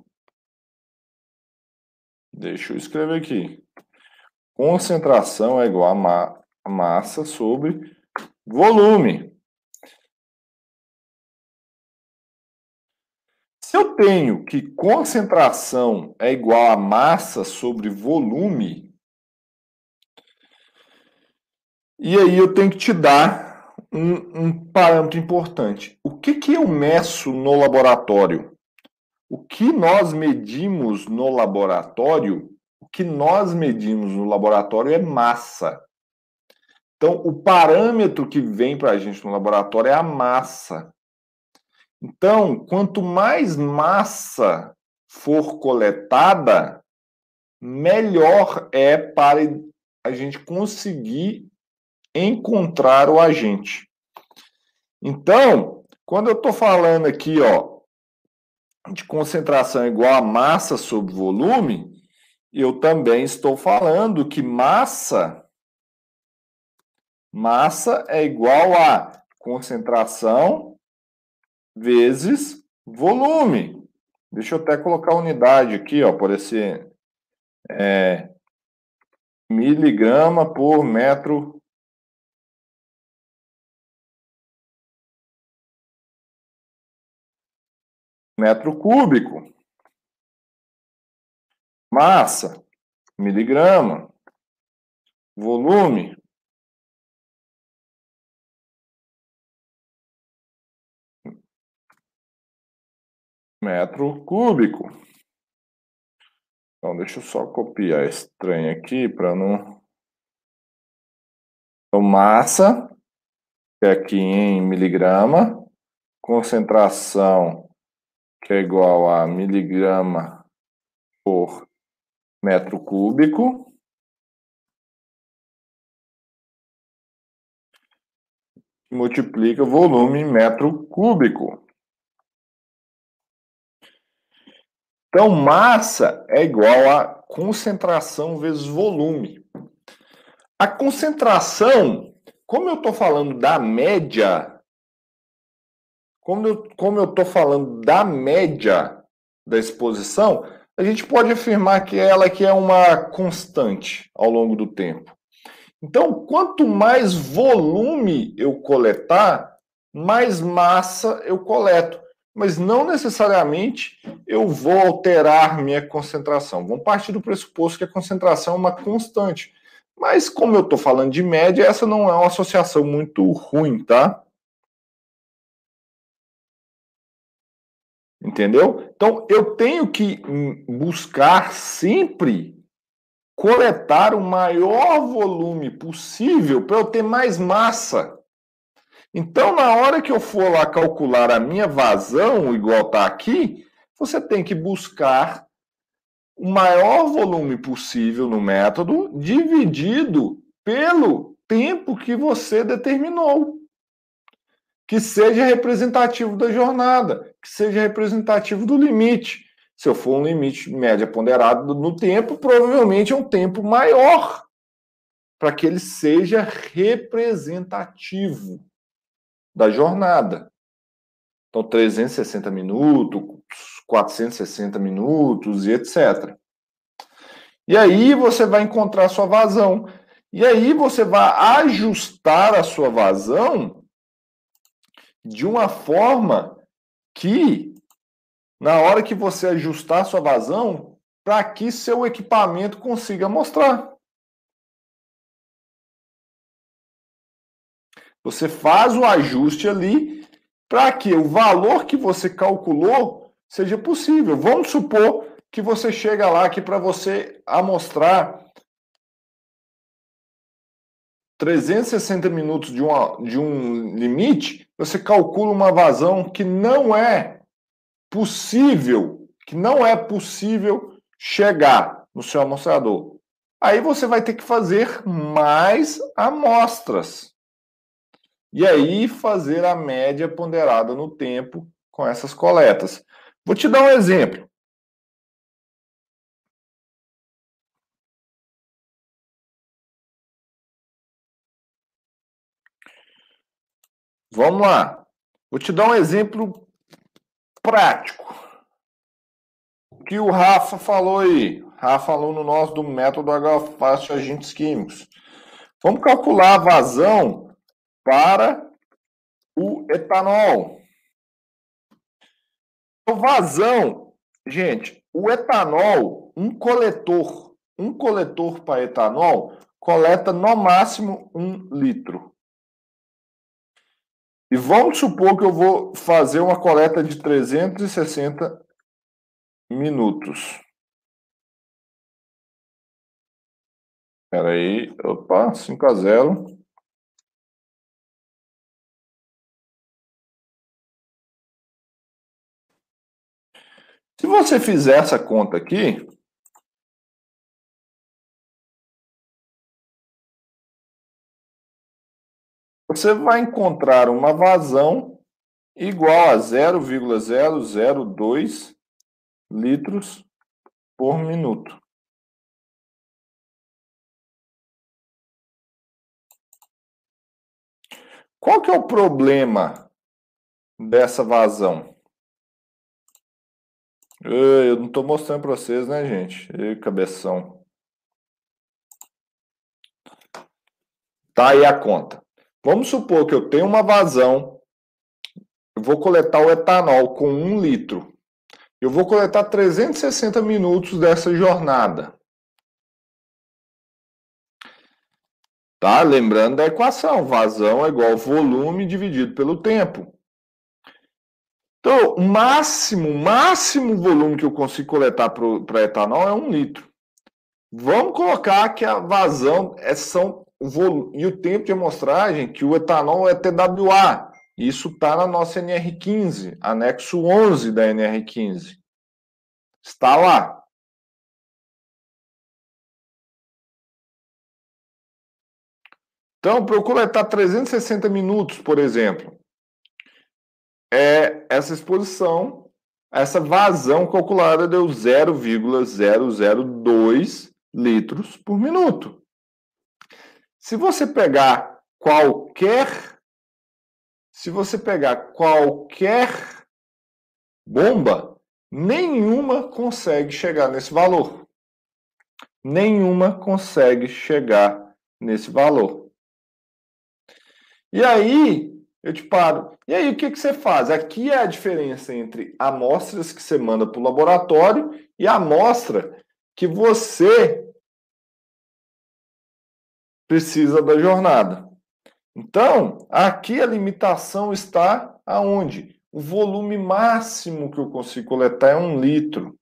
Deixa eu escrever aqui. Concentração é igual a, ma massa sobre volume. Se eu tenho que concentração é igual a massa sobre volume, e aí eu tenho que te dar um, um parâmetro importante. O que, que eu meço no laboratório? O que nós medimos no laboratório, o que nós medimos no laboratório é massa. Então, o parâmetro que vem para a gente no laboratório é a massa. Então, quanto mais massa for coletada, melhor é para a gente conseguir encontrar o agente. Então, quando eu estou falando aqui, ó, de concentração igual a massa sobre volume, eu também estou falando que massa massa é igual a concentração vezes volume. Deixa eu até colocar a unidade aqui, ó, por esse é, miligrama por metro metro cúbico. Massa, miligrama. Volume, metro cúbico. Então, deixa eu só copiar trem aqui para não... Então, massa, que é aqui em miligrama, concentração, que é igual a miligrama por metro cúbico. Multiplica volume metro cúbico. Então, massa é igual a concentração vezes volume. A concentração, como eu estou falando da média, como eu como estou falando da média da exposição, a gente pode afirmar que ela aqui é uma constante ao longo do tempo. Então, quanto mais volume eu coletar, mais massa eu coleto mas não necessariamente eu vou alterar minha concentração. Vamos partir do pressuposto que a concentração é uma constante. Mas como eu estou falando de média, essa não é uma associação muito ruim, tá? Entendeu? Então eu tenho que buscar sempre coletar o maior volume possível para eu ter mais massa. Então, na hora que eu for lá calcular a minha vazão, igual está aqui, você tem que buscar o maior volume possível no método, dividido pelo tempo que você determinou. Que seja representativo da jornada, que seja representativo do limite. Se eu for um limite média ponderado no tempo, provavelmente é um tempo maior, para que ele seja representativo da jornada. Então, 360 minutos, 460 minutos e etc. E aí você vai encontrar sua vazão. E aí você vai ajustar a sua vazão de uma forma que, na hora que você ajustar sua vazão, para que seu equipamento consiga mostrar. Você faz o ajuste ali para que o valor que você calculou seja possível. Vamos supor que você chega lá que para você amostrar 360 minutos de, uma, de um limite, você calcula uma vazão que não é possível, que não é possível chegar no seu amostrador. Aí você vai ter que fazer mais amostras. E aí fazer a média ponderada no tempo com essas coletas. Vou te dar um exemplo. Vamos lá. Vou te dar um exemplo prático. O que o Rafa falou aí. Rafa, aluno nosso do método H-Fácil Agentes Químicos. Vamos calcular a vazão para o etanol. O vazão, gente, o etanol, um coletor, um coletor para etanol coleta no máximo um litro. E vamos supor que eu vou fazer uma coleta de 360 minutos. Espera aí, opa, 5 a 0. Se você fizer essa conta aqui, você vai encontrar uma vazão igual a 0,002 litros por minuto. Qual que é o problema dessa vazão? Eu não estou mostrando para vocês, né, gente? E cabeção. Tá aí a conta. Vamos supor que eu tenho uma vazão, eu vou coletar o etanol com um litro. Eu vou coletar 360 minutos dessa jornada. Tá? Lembrando da equação, vazão é igual volume dividido pelo tempo. Então, o máximo, máximo volume que eu consigo coletar para etanol é um litro. Vamos colocar que a vazão é são e o tempo de amostragem que o etanol é TWA. Isso está na nossa NR15, anexo 11 da NR15. Está lá. Então, para eu coletar 360 minutos, por exemplo, é essa exposição, essa vazão calculada deu 0,002 litros por minuto. Se você pegar qualquer se você pegar qualquer bomba, nenhuma consegue chegar nesse valor. Nenhuma consegue chegar nesse valor. E aí, eu te paro. E aí, o que, que você faz? Aqui é a diferença entre amostras que você manda para o laboratório e a amostra que você precisa da jornada. Então, aqui a limitação está aonde? O volume máximo que eu consigo coletar é um litro.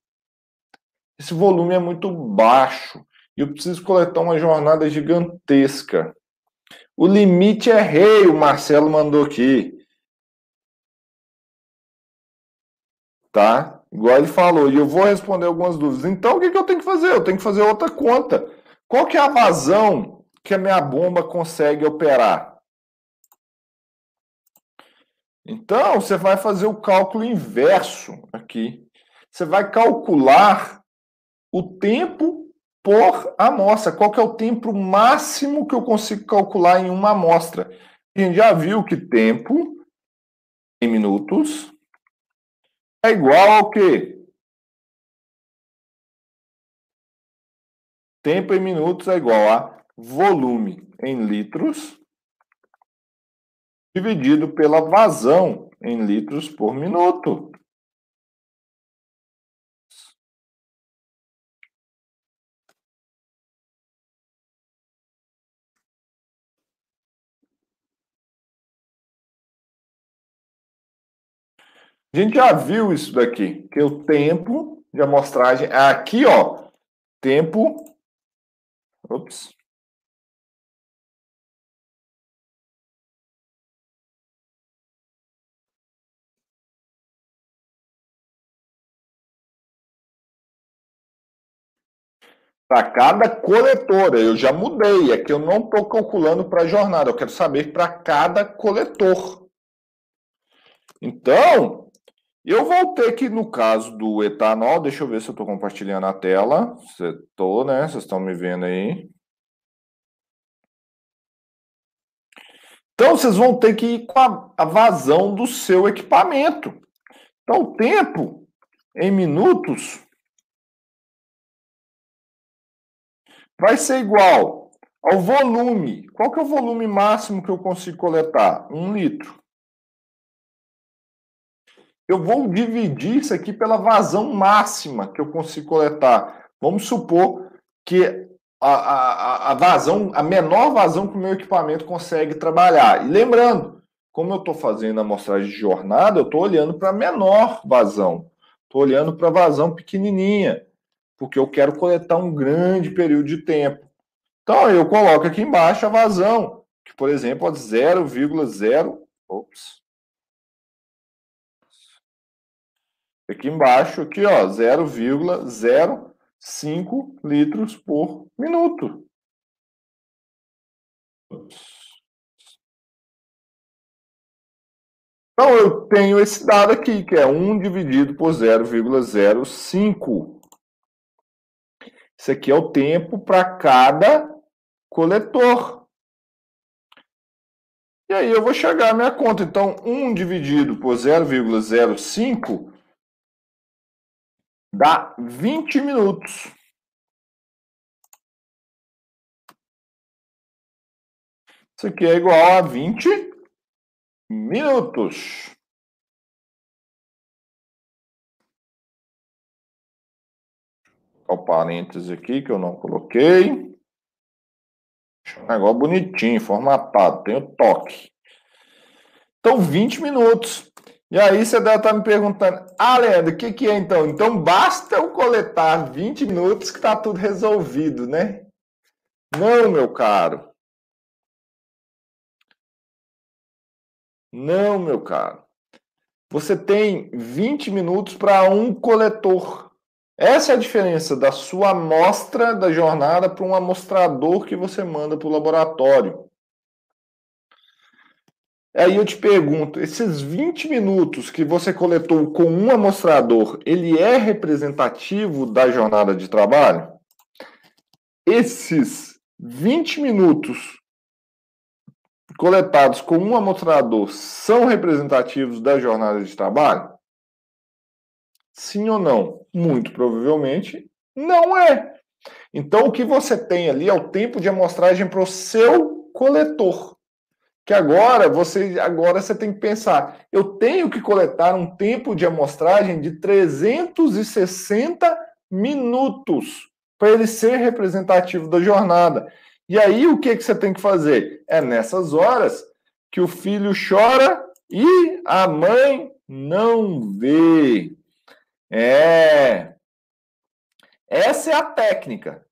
Esse volume é muito baixo e eu preciso coletar uma jornada gigantesca. O limite é rei, o Marcelo mandou aqui. Tá? Igual ele falou, e eu vou responder algumas dúvidas. Então, o que, que eu tenho que fazer? Eu tenho que fazer outra conta. Qual que é a vazão que a minha bomba consegue operar? Então, você vai fazer o cálculo inverso aqui. Você vai calcular o tempo por amostra. Qual que é o tempo máximo que eu consigo calcular em uma amostra? A gente já viu que tempo em minutos é igual ao quê? Tempo em minutos é igual a volume em litros dividido pela vazão em litros por minuto. A gente já viu isso daqui, que o tempo de amostragem é aqui, ó, tempo, ops, para cada coletora. Eu já mudei, é que eu não estou calculando para a jornada, eu quero saber para cada coletor. Então, eu voltei aqui no caso do etanol, deixa eu ver se eu estou compartilhando a tela. Estou, né? Vocês estão me vendo aí. Então, vocês vão ter que ir com a, a vazão do seu equipamento. Então, o tempo em minutos vai ser igual ao volume. Qual que é o volume máximo que eu consigo coletar? Um litro eu vou dividir isso aqui pela vazão máxima que eu consigo coletar. Vamos supor que a, a, a vazão, a menor vazão que o meu equipamento consegue trabalhar. E lembrando, como eu estou fazendo a amostragem de jornada, eu estou olhando para a menor vazão. Estou olhando para a vazão pequenininha, porque eu quero coletar um grande período de tempo. Então, eu coloco aqui embaixo a vazão, que, por exemplo, é 0,0... Ops. Aqui embaixo, aqui, ó, 0,05 litros por minuto. Então, eu tenho esse dado aqui, que é 1 dividido por 0,05. Isso aqui é o tempo para cada coletor. E aí eu vou chegar à minha conta. Então, 1 dividido por 0,05 dá 20 minutos. Isso aqui é igual a 20 minutos. Colocar o parênteses aqui, que eu não coloquei. Um negócio bonitinho, formatado, tem o toque. Então, 20 minutos. E aí você deve estar me perguntando, ah, Leandro, o que, que é então? Então basta eu coletar 20 minutos que está tudo resolvido, né? Não, meu caro. Não, meu caro. Você tem 20 minutos para um coletor. Essa é a diferença da sua amostra da jornada para um amostrador que você manda para o laboratório. Aí eu te pergunto, esses 20 minutos que você coletou com um amostrador, ele é representativo da jornada de trabalho? Esses 20 minutos coletados com um amostrador são representativos da jornada de trabalho? Sim ou não? Muito provavelmente não é. Então o que você tem ali é o tempo de amostragem para o seu coletor que agora você agora você tem que pensar, eu tenho que coletar um tempo de amostragem de 360 minutos para ele ser representativo da jornada. E aí o que que você tem que fazer? É nessas horas que o filho chora e a mãe não vê. É. Essa é a técnica.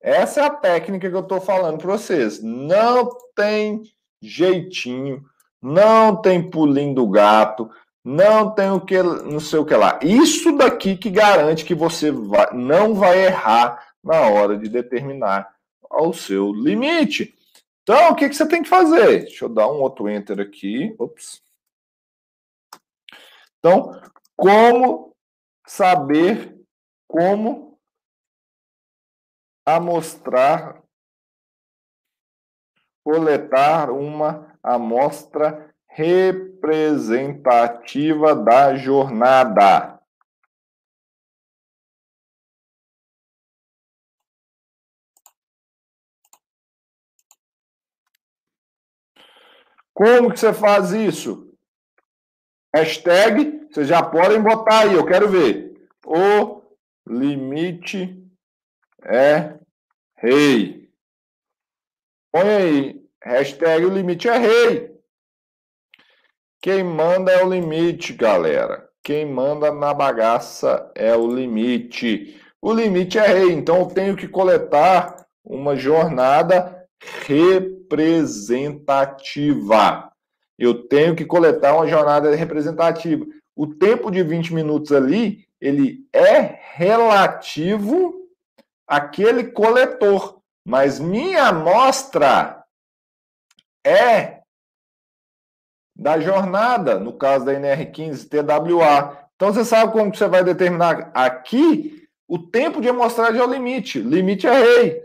Essa é a técnica que eu estou falando para vocês. Não tem jeitinho, não tem pulinho do gato, não tem o que, não sei o que lá. Isso daqui que garante que você vai, não vai errar na hora de determinar o seu limite. Então, o que, que você tem que fazer? Deixa eu dar um outro enter aqui. Ops. Então, como saber como amostrar coletar uma amostra representativa da jornada. Como que você faz isso? Hashtag, vocês já podem botar aí, eu quero ver. O limite é rei. Põe aí, hashtag o limite é rei. Quem manda é o limite, galera. Quem manda na bagaça é o limite. O limite é rei, então eu tenho que coletar uma jornada representativa. Eu tenho que coletar uma jornada representativa. O tempo de 20 minutos ali, ele é relativo àquele coletor. Mas minha amostra é da jornada, no caso da NR15 TWA. Então você sabe como você vai determinar aqui o tempo de amostragem é o limite. Limite é rei.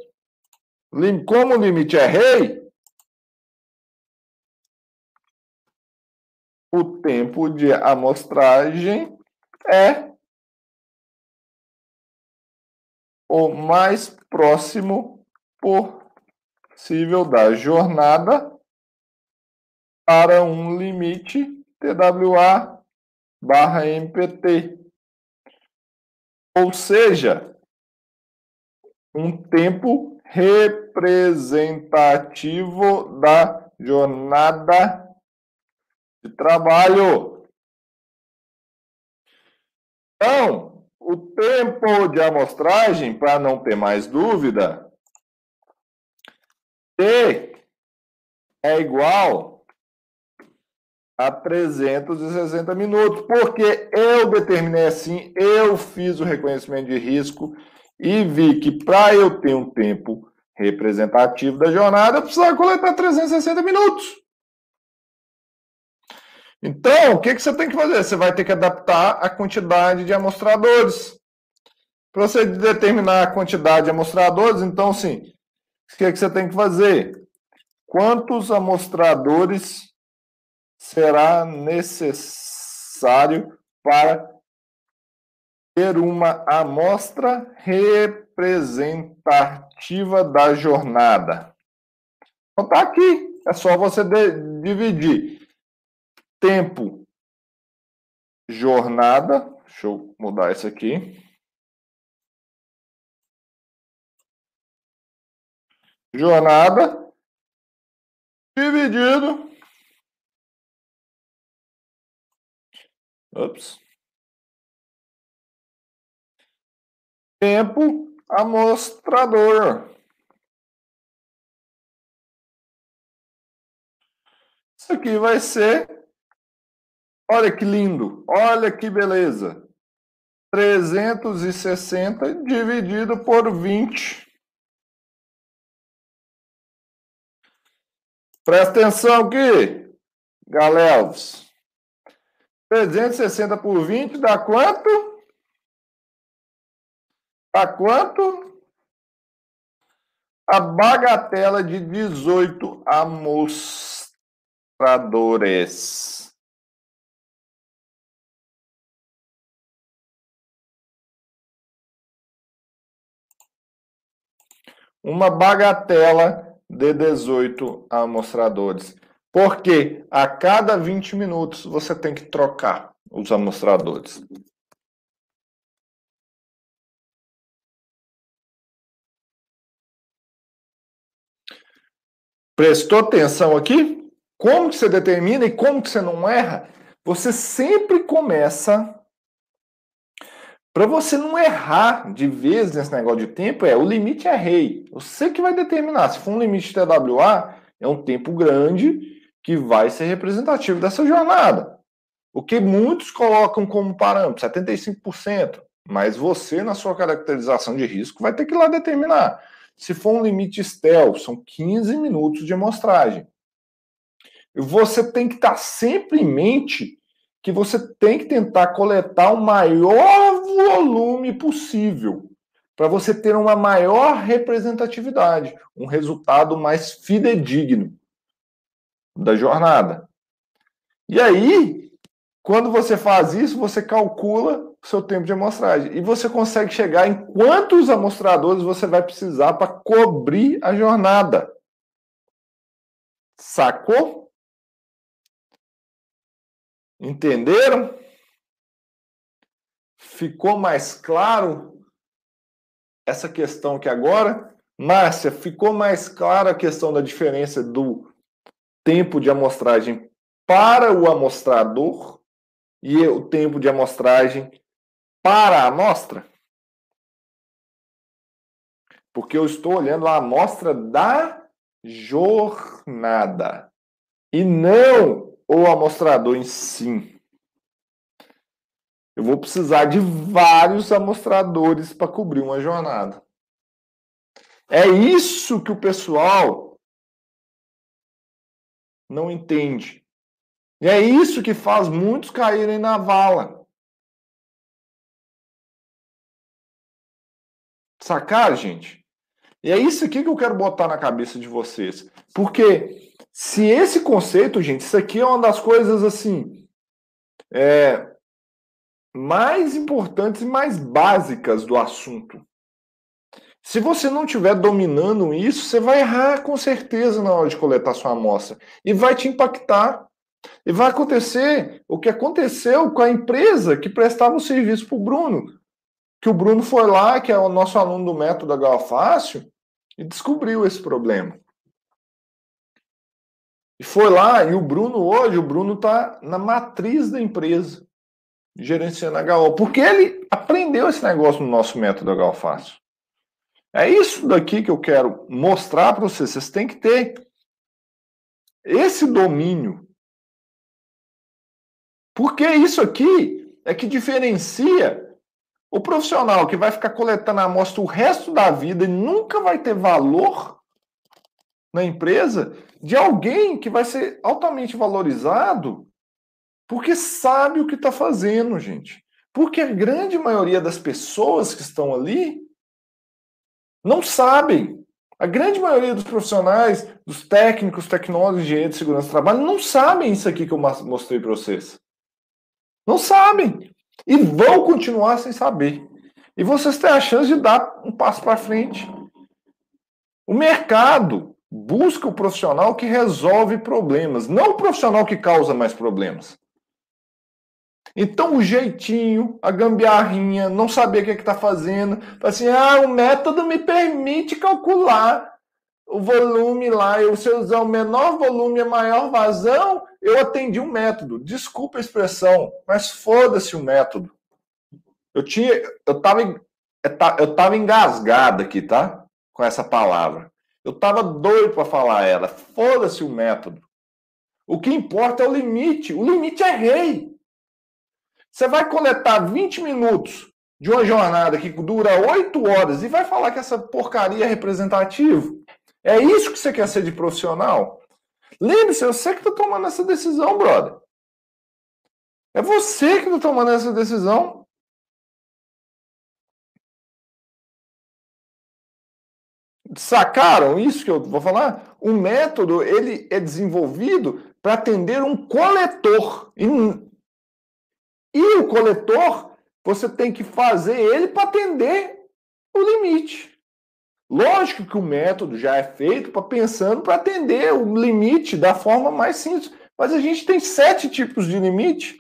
Como o limite é rei, o tempo de amostragem é o mais próximo possível da jornada para um limite TWA barra MPT. Ou seja, um tempo representativo da jornada trabalho. Então, o tempo de amostragem, para não ter mais dúvida, T é igual a 360 minutos, porque eu determinei assim, eu fiz o reconhecimento de risco e vi que para eu ter um tempo representativo da jornada, eu precisava coletar 360 minutos. Então, o que, que você tem que fazer? Você vai ter que adaptar a quantidade de amostradores. Para você determinar a quantidade de amostradores, então, sim, o que, que você tem que fazer? Quantos amostradores será necessário para ter uma amostra representativa da jornada? Então está aqui, é só você dividir tempo, jornada, deixa eu mudar isso aqui. Jornada dividido. Ups. Tempo amostrador. Isso aqui vai ser Olha que lindo. Olha que beleza. 360 dividido por 20. Presta atenção aqui, Galelvos. 360 por 20 dá quanto? Dá quanto? A bagatela de 18 amostradores. Uma bagatela de 18 amostradores. Porque a cada 20 minutos você tem que trocar os amostradores. Prestou atenção aqui? Como que você determina e como que você não erra? Você sempre começa para você não errar de vez nesse negócio de tempo, é o limite é rei. Você que vai determinar. Se for um limite TWA, é um tempo grande que vai ser representativo dessa jornada. O que muitos colocam como parâmetro, 75%. Mas você, na sua caracterização de risco, vai ter que ir lá determinar. Se for um limite STEL, são 15 minutos de amostragem. Você tem que estar sempre em mente que você tem que tentar coletar o maior volume possível para você ter uma maior representatividade, um resultado mais fidedigno da jornada. E aí, quando você faz isso, você calcula o seu tempo de amostragem e você consegue chegar em quantos amostradores você vai precisar para cobrir a jornada. Sacou? Entenderam? Ficou mais claro essa questão aqui agora? Márcia, ficou mais clara a questão da diferença do tempo de amostragem para o amostrador e o tempo de amostragem para a amostra? Porque eu estou olhando a amostra da jornada e não ou amostrador em si. Eu vou precisar de vários amostradores para cobrir uma jornada. É isso que o pessoal não entende. E é isso que faz muitos caírem na vala. Sacar, gente? E é isso aqui que eu quero botar na cabeça de vocês. Porque se esse conceito, gente, isso aqui é uma das coisas assim é, mais importantes e mais básicas do assunto. Se você não estiver dominando isso, você vai errar com certeza na hora de coletar sua amostra e vai te impactar. E vai acontecer o que aconteceu com a empresa que prestava o serviço para o Bruno. Que o Bruno foi lá, que é o nosso aluno do método H Fácil, e descobriu esse problema. E foi lá, e o Bruno hoje, o Bruno está na matriz da empresa, gerenciando HO, porque ele aprendeu esse negócio no nosso método HO Fácil. É isso daqui que eu quero mostrar para vocês. Vocês têm que ter esse domínio. Porque isso aqui é que diferencia o profissional que vai ficar coletando a amostra o resto da vida e nunca vai ter valor na empresa de alguém que vai ser altamente valorizado porque sabe o que está fazendo, gente. Porque a grande maioria das pessoas que estão ali não sabem. A grande maioria dos profissionais, dos técnicos, tecnólogos, engenheiros de segurança do trabalho, não sabem isso aqui que eu mostrei para vocês. Não sabem. E vão continuar sem saber. E vocês têm a chance de dar um passo para frente. O mercado busca o profissional que resolve problemas, não o profissional que causa mais problemas. Então, o jeitinho, a gambiarrinha, não saber o que é está fazendo, assim, ah, o método me permite calcular o volume lá, eu, se eu usar o menor volume e a maior vazão, eu atendi um método. Desculpa a expressão, mas foda-se o método. Eu tinha, eu tava, eu tava engasgado aqui, tá? Com essa palavra. Eu tava doido para falar ela. Foda-se o método. O que importa é o limite. O limite é rei. Você vai coletar 20 minutos de uma jornada que dura 8 horas e vai falar que essa porcaria é representativa? É isso que você quer ser de profissional? Lembre-se, é você que está tomando essa decisão, brother. É você que está tomando essa decisão. Sacaram isso que eu vou falar? O método ele é desenvolvido para atender um coletor. E, e o coletor, você tem que fazer ele para atender o limite. Lógico que o método já é feito para pensando para atender o limite da forma mais simples. Mas a gente tem sete tipos de limite.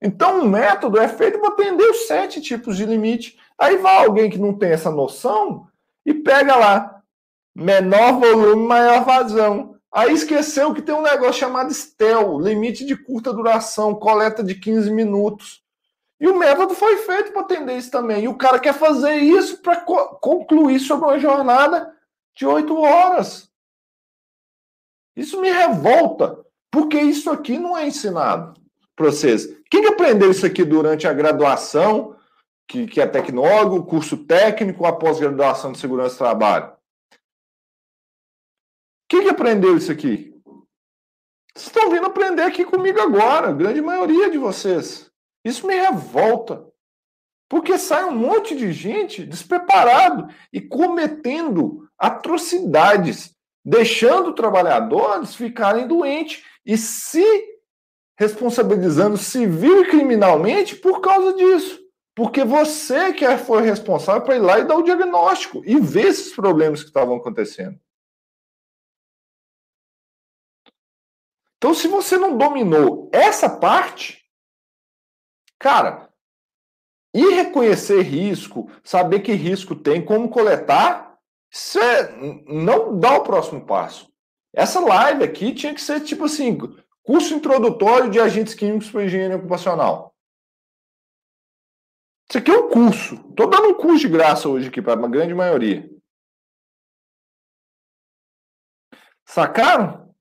Então o método é feito para atender os sete tipos de limite. Aí vai alguém que não tem essa noção e pega lá menor volume, maior vazão. Aí esqueceu que tem um negócio chamado STEL, limite de curta duração, coleta de 15 minutos. E o método foi feito para atender isso também. E o cara quer fazer isso para co concluir sobre uma jornada de oito horas. Isso me revolta, porque isso aqui não é ensinado para vocês. Quem que aprendeu isso aqui durante a graduação, que, que é tecnólogo, curso técnico, a pós-graduação de segurança do trabalho? Quem que aprendeu isso aqui? Vocês estão vindo aprender aqui comigo agora, a grande maioria de vocês. Isso me revolta. Porque sai um monte de gente despreparado e cometendo atrocidades, deixando trabalhadores ficarem doentes e se responsabilizando civil e criminalmente por causa disso. Porque você que é, foi responsável para ir lá e dar o diagnóstico e ver esses problemas que estavam acontecendo. Então, se você não dominou essa parte, Cara, e reconhecer risco, saber que risco tem, como coletar, você não dá o próximo passo. Essa live aqui tinha que ser tipo assim: curso introdutório de agentes químicos para engenharia ocupacional. Isso aqui é um curso. Estou dando um curso de graça hoje aqui para a grande maioria. Sacaram?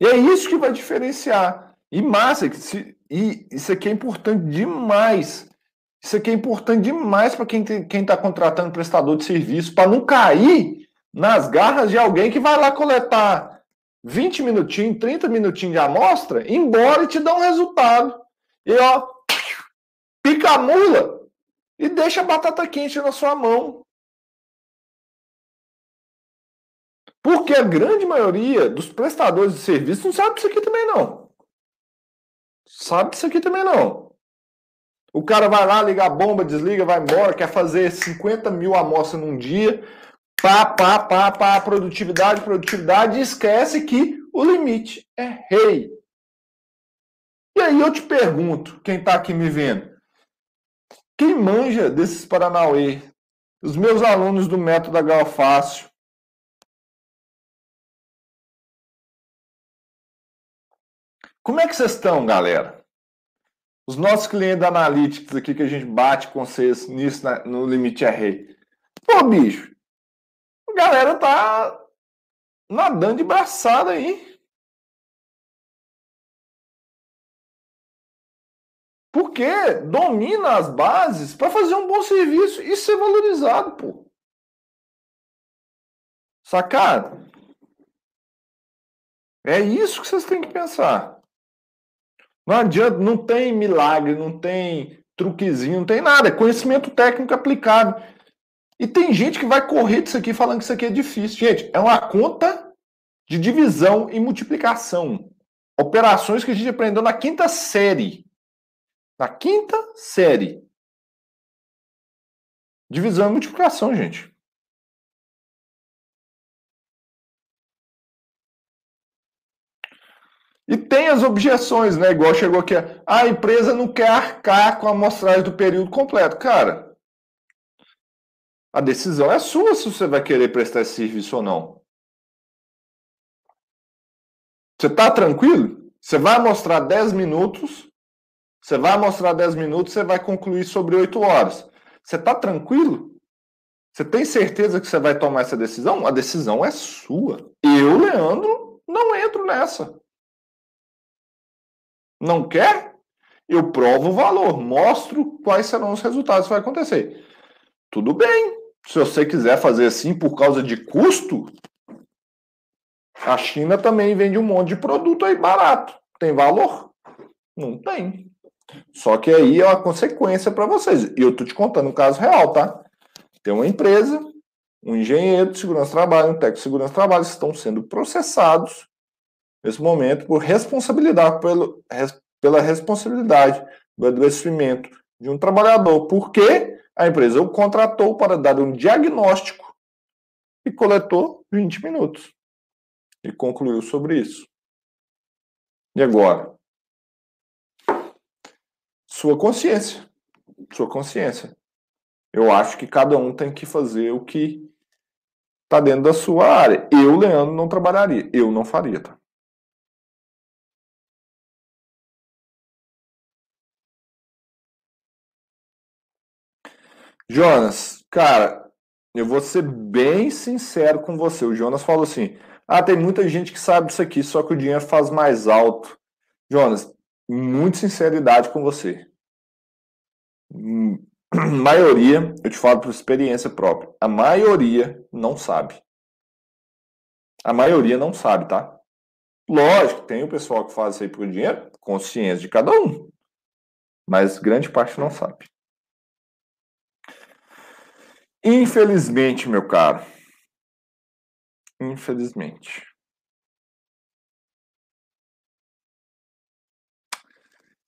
E é isso que vai diferenciar. E massa, e isso aqui é importante demais. Isso aqui é importante demais para quem está contratando prestador de serviço, para não cair nas garras de alguém que vai lá coletar 20 minutinhos, 30 minutinhos de amostra, embora e te dá um resultado. E ó, pica a mula e deixa a batata quente na sua mão. Porque a grande maioria dos prestadores de serviço não sabe isso aqui também não sabe disso aqui também não. O cara vai lá, liga a bomba, desliga, vai embora, quer fazer 50 mil amostras num dia, pá, pá, pá, pá, produtividade, produtividade, e esquece que o limite é rei. E aí eu te pergunto, quem está aqui me vendo, quem manja desses Paranauê? Os meus alunos do método H Fácil, Como é que vocês estão, galera? Os nossos clientes da Analytics aqui que a gente bate com vocês nisso no limite rei. Pô, bicho, a galera tá nadando de braçada aí. Porque domina as bases para fazer um bom serviço e ser valorizado, pô. Sacado? É isso que vocês têm que pensar. Não adianta, não tem milagre, não tem truquezinho, não tem nada. É conhecimento técnico aplicado. E tem gente que vai correr disso aqui falando que isso aqui é difícil. Gente, é uma conta de divisão e multiplicação. Operações que a gente aprendeu na quinta série. Na quinta série. Divisão e multiplicação, gente. E tem as objeções, né? Igual chegou aqui, a empresa não quer arcar com a amostragem do período completo. Cara, A decisão é sua se você vai querer prestar esse serviço ou não. Você está tranquilo? Você vai mostrar 10 minutos, você vai mostrar 10 minutos, você vai concluir sobre 8 horas. Você está tranquilo? Você tem certeza que você vai tomar essa decisão? A decisão é sua. Eu, Leandro, não entro nessa. Não quer? Eu provo o valor, mostro quais serão os resultados que vai acontecer. Tudo bem. Se você quiser fazer assim por causa de custo, a China também vende um monte de produto aí barato. Tem valor? Não tem. Só que aí é uma consequência para vocês. E eu tô te contando um caso real, tá? Tem uma empresa, um engenheiro de segurança do trabalho, um técnico de segurança do trabalho, estão sendo processados nesse momento por responsabilidade pelo, pela responsabilidade do adoecimento de um trabalhador. Por quê? A empresa o contratou para dar um diagnóstico e coletou 20 minutos. E concluiu sobre isso. E agora? Sua consciência. Sua consciência. Eu acho que cada um tem que fazer o que está dentro da sua área. Eu, Leandro, não trabalharia. Eu não faria, tá? Jonas, cara, eu vou ser bem sincero com você. O Jonas falou assim: ah, tem muita gente que sabe isso aqui, só que o dinheiro faz mais alto. Jonas, muita sinceridade com você. Hum, maioria, eu te falo por experiência própria, a maioria não sabe. A maioria não sabe, tá? Lógico, tem o pessoal que faz isso aí por dinheiro, consciência de cada um. Mas grande parte não sabe. Infelizmente, meu caro. Infelizmente.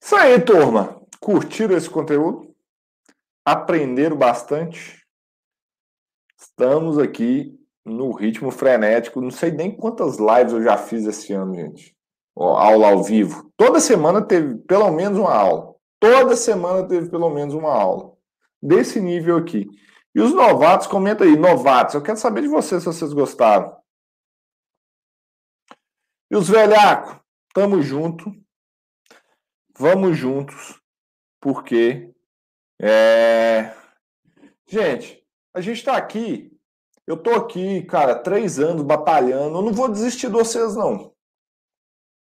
Isso aí, turma. Curtiram esse conteúdo? Aprenderam bastante? Estamos aqui no ritmo frenético. Não sei nem quantas lives eu já fiz esse ano, gente. Ó, aula ao vivo. Toda semana teve pelo menos uma aula. Toda semana teve pelo menos uma aula. Desse nível aqui. E os novatos, comenta aí, novatos, eu quero saber de vocês se vocês gostaram. E os velhacos, tamo junto. Vamos juntos, porque é... Gente, a gente tá aqui. Eu tô aqui, cara, três anos batalhando. Eu não vou desistir de vocês, não.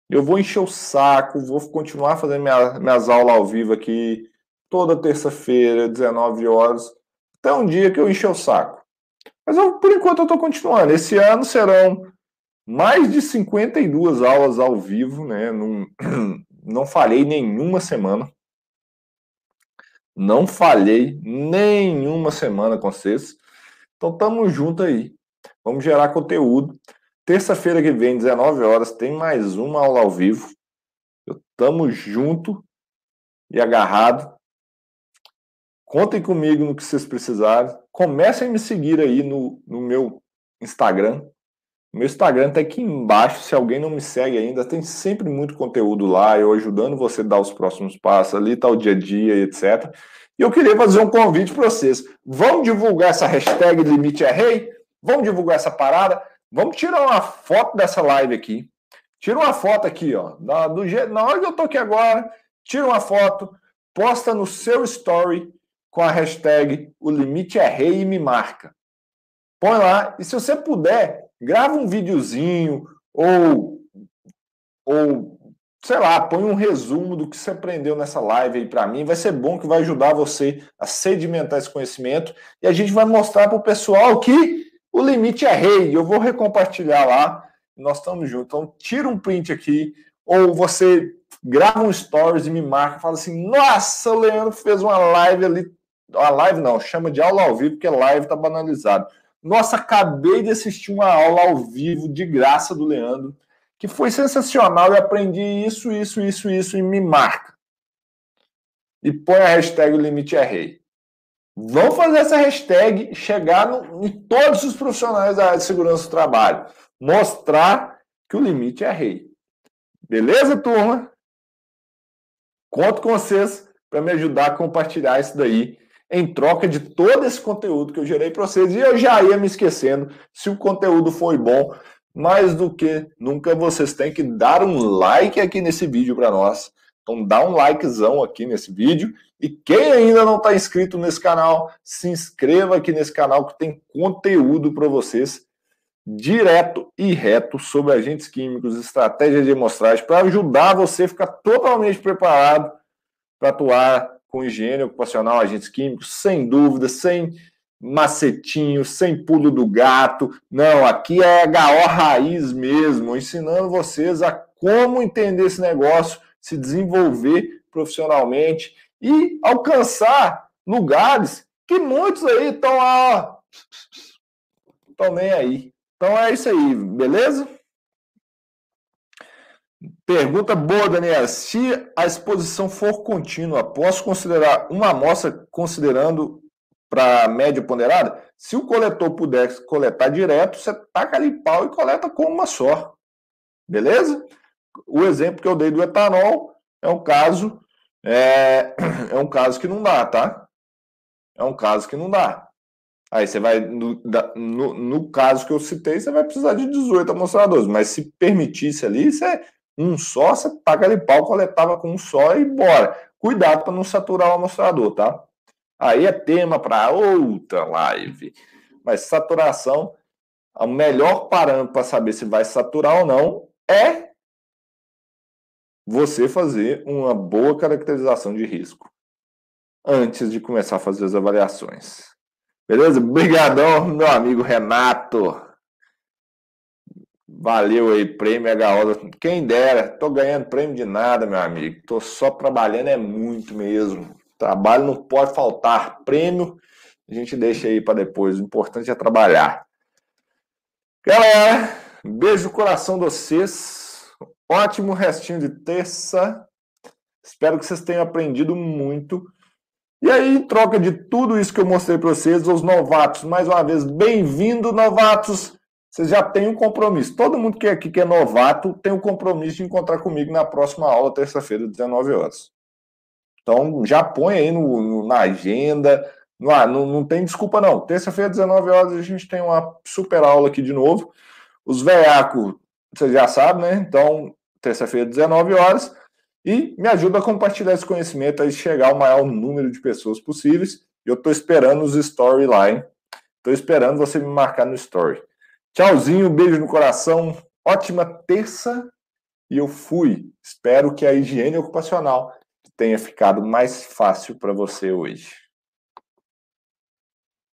Eu vou encher o saco, vou continuar fazendo minha, minhas aulas ao vivo aqui toda terça-feira, 19 horas até um dia que eu encher o saco. Mas eu, por enquanto eu estou continuando. Esse ano serão mais de 52 aulas ao vivo, né? Não, não nenhuma semana. Não falhei nenhuma semana com vocês. Então tamo junto aí. Vamos gerar conteúdo. Terça-feira que vem, 19 horas, tem mais uma aula ao vivo. Eu tamo junto e agarrado. Contem comigo no que vocês precisarem. Comecem a me seguir aí no, no meu Instagram. Meu Instagram está aqui embaixo. Se alguém não me segue ainda, tem sempre muito conteúdo lá, eu ajudando você a dar os próximos passos. Ali está o dia a dia, etc. E eu queria fazer um convite para vocês. Vamos divulgar essa hashtag Limite é Rei? Vamos divulgar essa parada? Vamos tirar uma foto dessa live aqui. Tira uma foto aqui, ó. Na, do, na hora que eu tô aqui agora, tira uma foto, posta no seu story com a hashtag O Limite é Rei e me marca. Põe lá e se você puder, grava um videozinho ou, ou sei lá, põe um resumo do que você aprendeu nessa live aí para mim. Vai ser bom que vai ajudar você a sedimentar esse conhecimento e a gente vai mostrar para o pessoal que o limite é rei. Eu vou recompartilhar lá. Nós estamos juntos. Então, tira um print aqui ou você grava um stories e me marca, fala assim: "Nossa, o Leandro fez uma live ali a live não, chama de aula ao vivo, porque live tá banalizado. Nossa, acabei de assistir uma aula ao vivo de graça do Leandro, que foi sensacional. e aprendi isso, isso, isso, isso e me marca. E põe a hashtag limite é rei. Vamos fazer essa hashtag chegar no, em todos os profissionais da área de segurança do trabalho. Mostrar que o limite é rei. Beleza, turma? Conto com vocês para me ajudar a compartilhar isso daí em troca de todo esse conteúdo que eu gerei para vocês. E eu já ia me esquecendo, se o conteúdo foi bom, mais do que nunca vocês têm que dar um like aqui nesse vídeo para nós. Então dá um likezão aqui nesse vídeo. E quem ainda não está inscrito nesse canal, se inscreva aqui nesse canal que tem conteúdo para vocês direto e reto sobre agentes químicos, estratégias de amostragem, para ajudar você a ficar totalmente preparado para atuar com higiene ocupacional, agentes químicos, sem dúvida, sem macetinho, sem pulo do gato. Não, aqui é HO raiz mesmo, ensinando vocês a como entender esse negócio, se desenvolver profissionalmente e alcançar lugares que muitos aí estão lá, estão nem aí. Então é isso aí, beleza? Pergunta boa, Daniela. Se a exposição for contínua, posso considerar uma amostra considerando para média ponderada? Se o coletor puder coletar direto, você taca ali pau e coleta com uma só. Beleza? O exemplo que eu dei do etanol é um caso é, é um caso que não dá, tá? É um caso que não dá. Aí você vai, no, no, no, caso que eu citei, você vai precisar de 18 amostradores, mas se permitisse ali, você um só, você taca de pau, coletava com um só e bora. Cuidado para não saturar o amostrador, tá? Aí é tema para outra live. Mas saturação, o melhor parâmetro para saber se vai saturar ou não é você fazer uma boa caracterização de risco antes de começar a fazer as avaliações. Beleza? Obrigadão, meu amigo Renato. Valeu aí, prêmio HO. Quem dera, tô ganhando prêmio de nada, meu amigo. Tô só trabalhando, é muito mesmo. Trabalho não pode faltar. Prêmio a gente deixa aí para depois. O importante é trabalhar. Galera, beijo no coração de vocês. Ótimo restinho de terça. Espero que vocês tenham aprendido muito. E aí, em troca de tudo isso que eu mostrei para vocês, os novatos, mais uma vez, bem-vindo, novatos você já tem um compromisso. Todo mundo que é aqui que é novato tem um compromisso de encontrar comigo na próxima aula, terça-feira, 19 horas. Então, já põe aí no, no na agenda. No, ah, não, não tem desculpa, não. Terça-feira, 19 horas, a gente tem uma super aula aqui de novo. Os veiacos, você já sabe, né? Então, terça-feira, 19 horas. E me ajuda a compartilhar esse conhecimento e chegar ao maior número de pessoas possíveis. Eu estou esperando os storyline. Estou esperando você me marcar no story. Tchauzinho, beijo no coração, ótima terça e eu fui. Espero que a higiene ocupacional tenha ficado mais fácil para você hoje.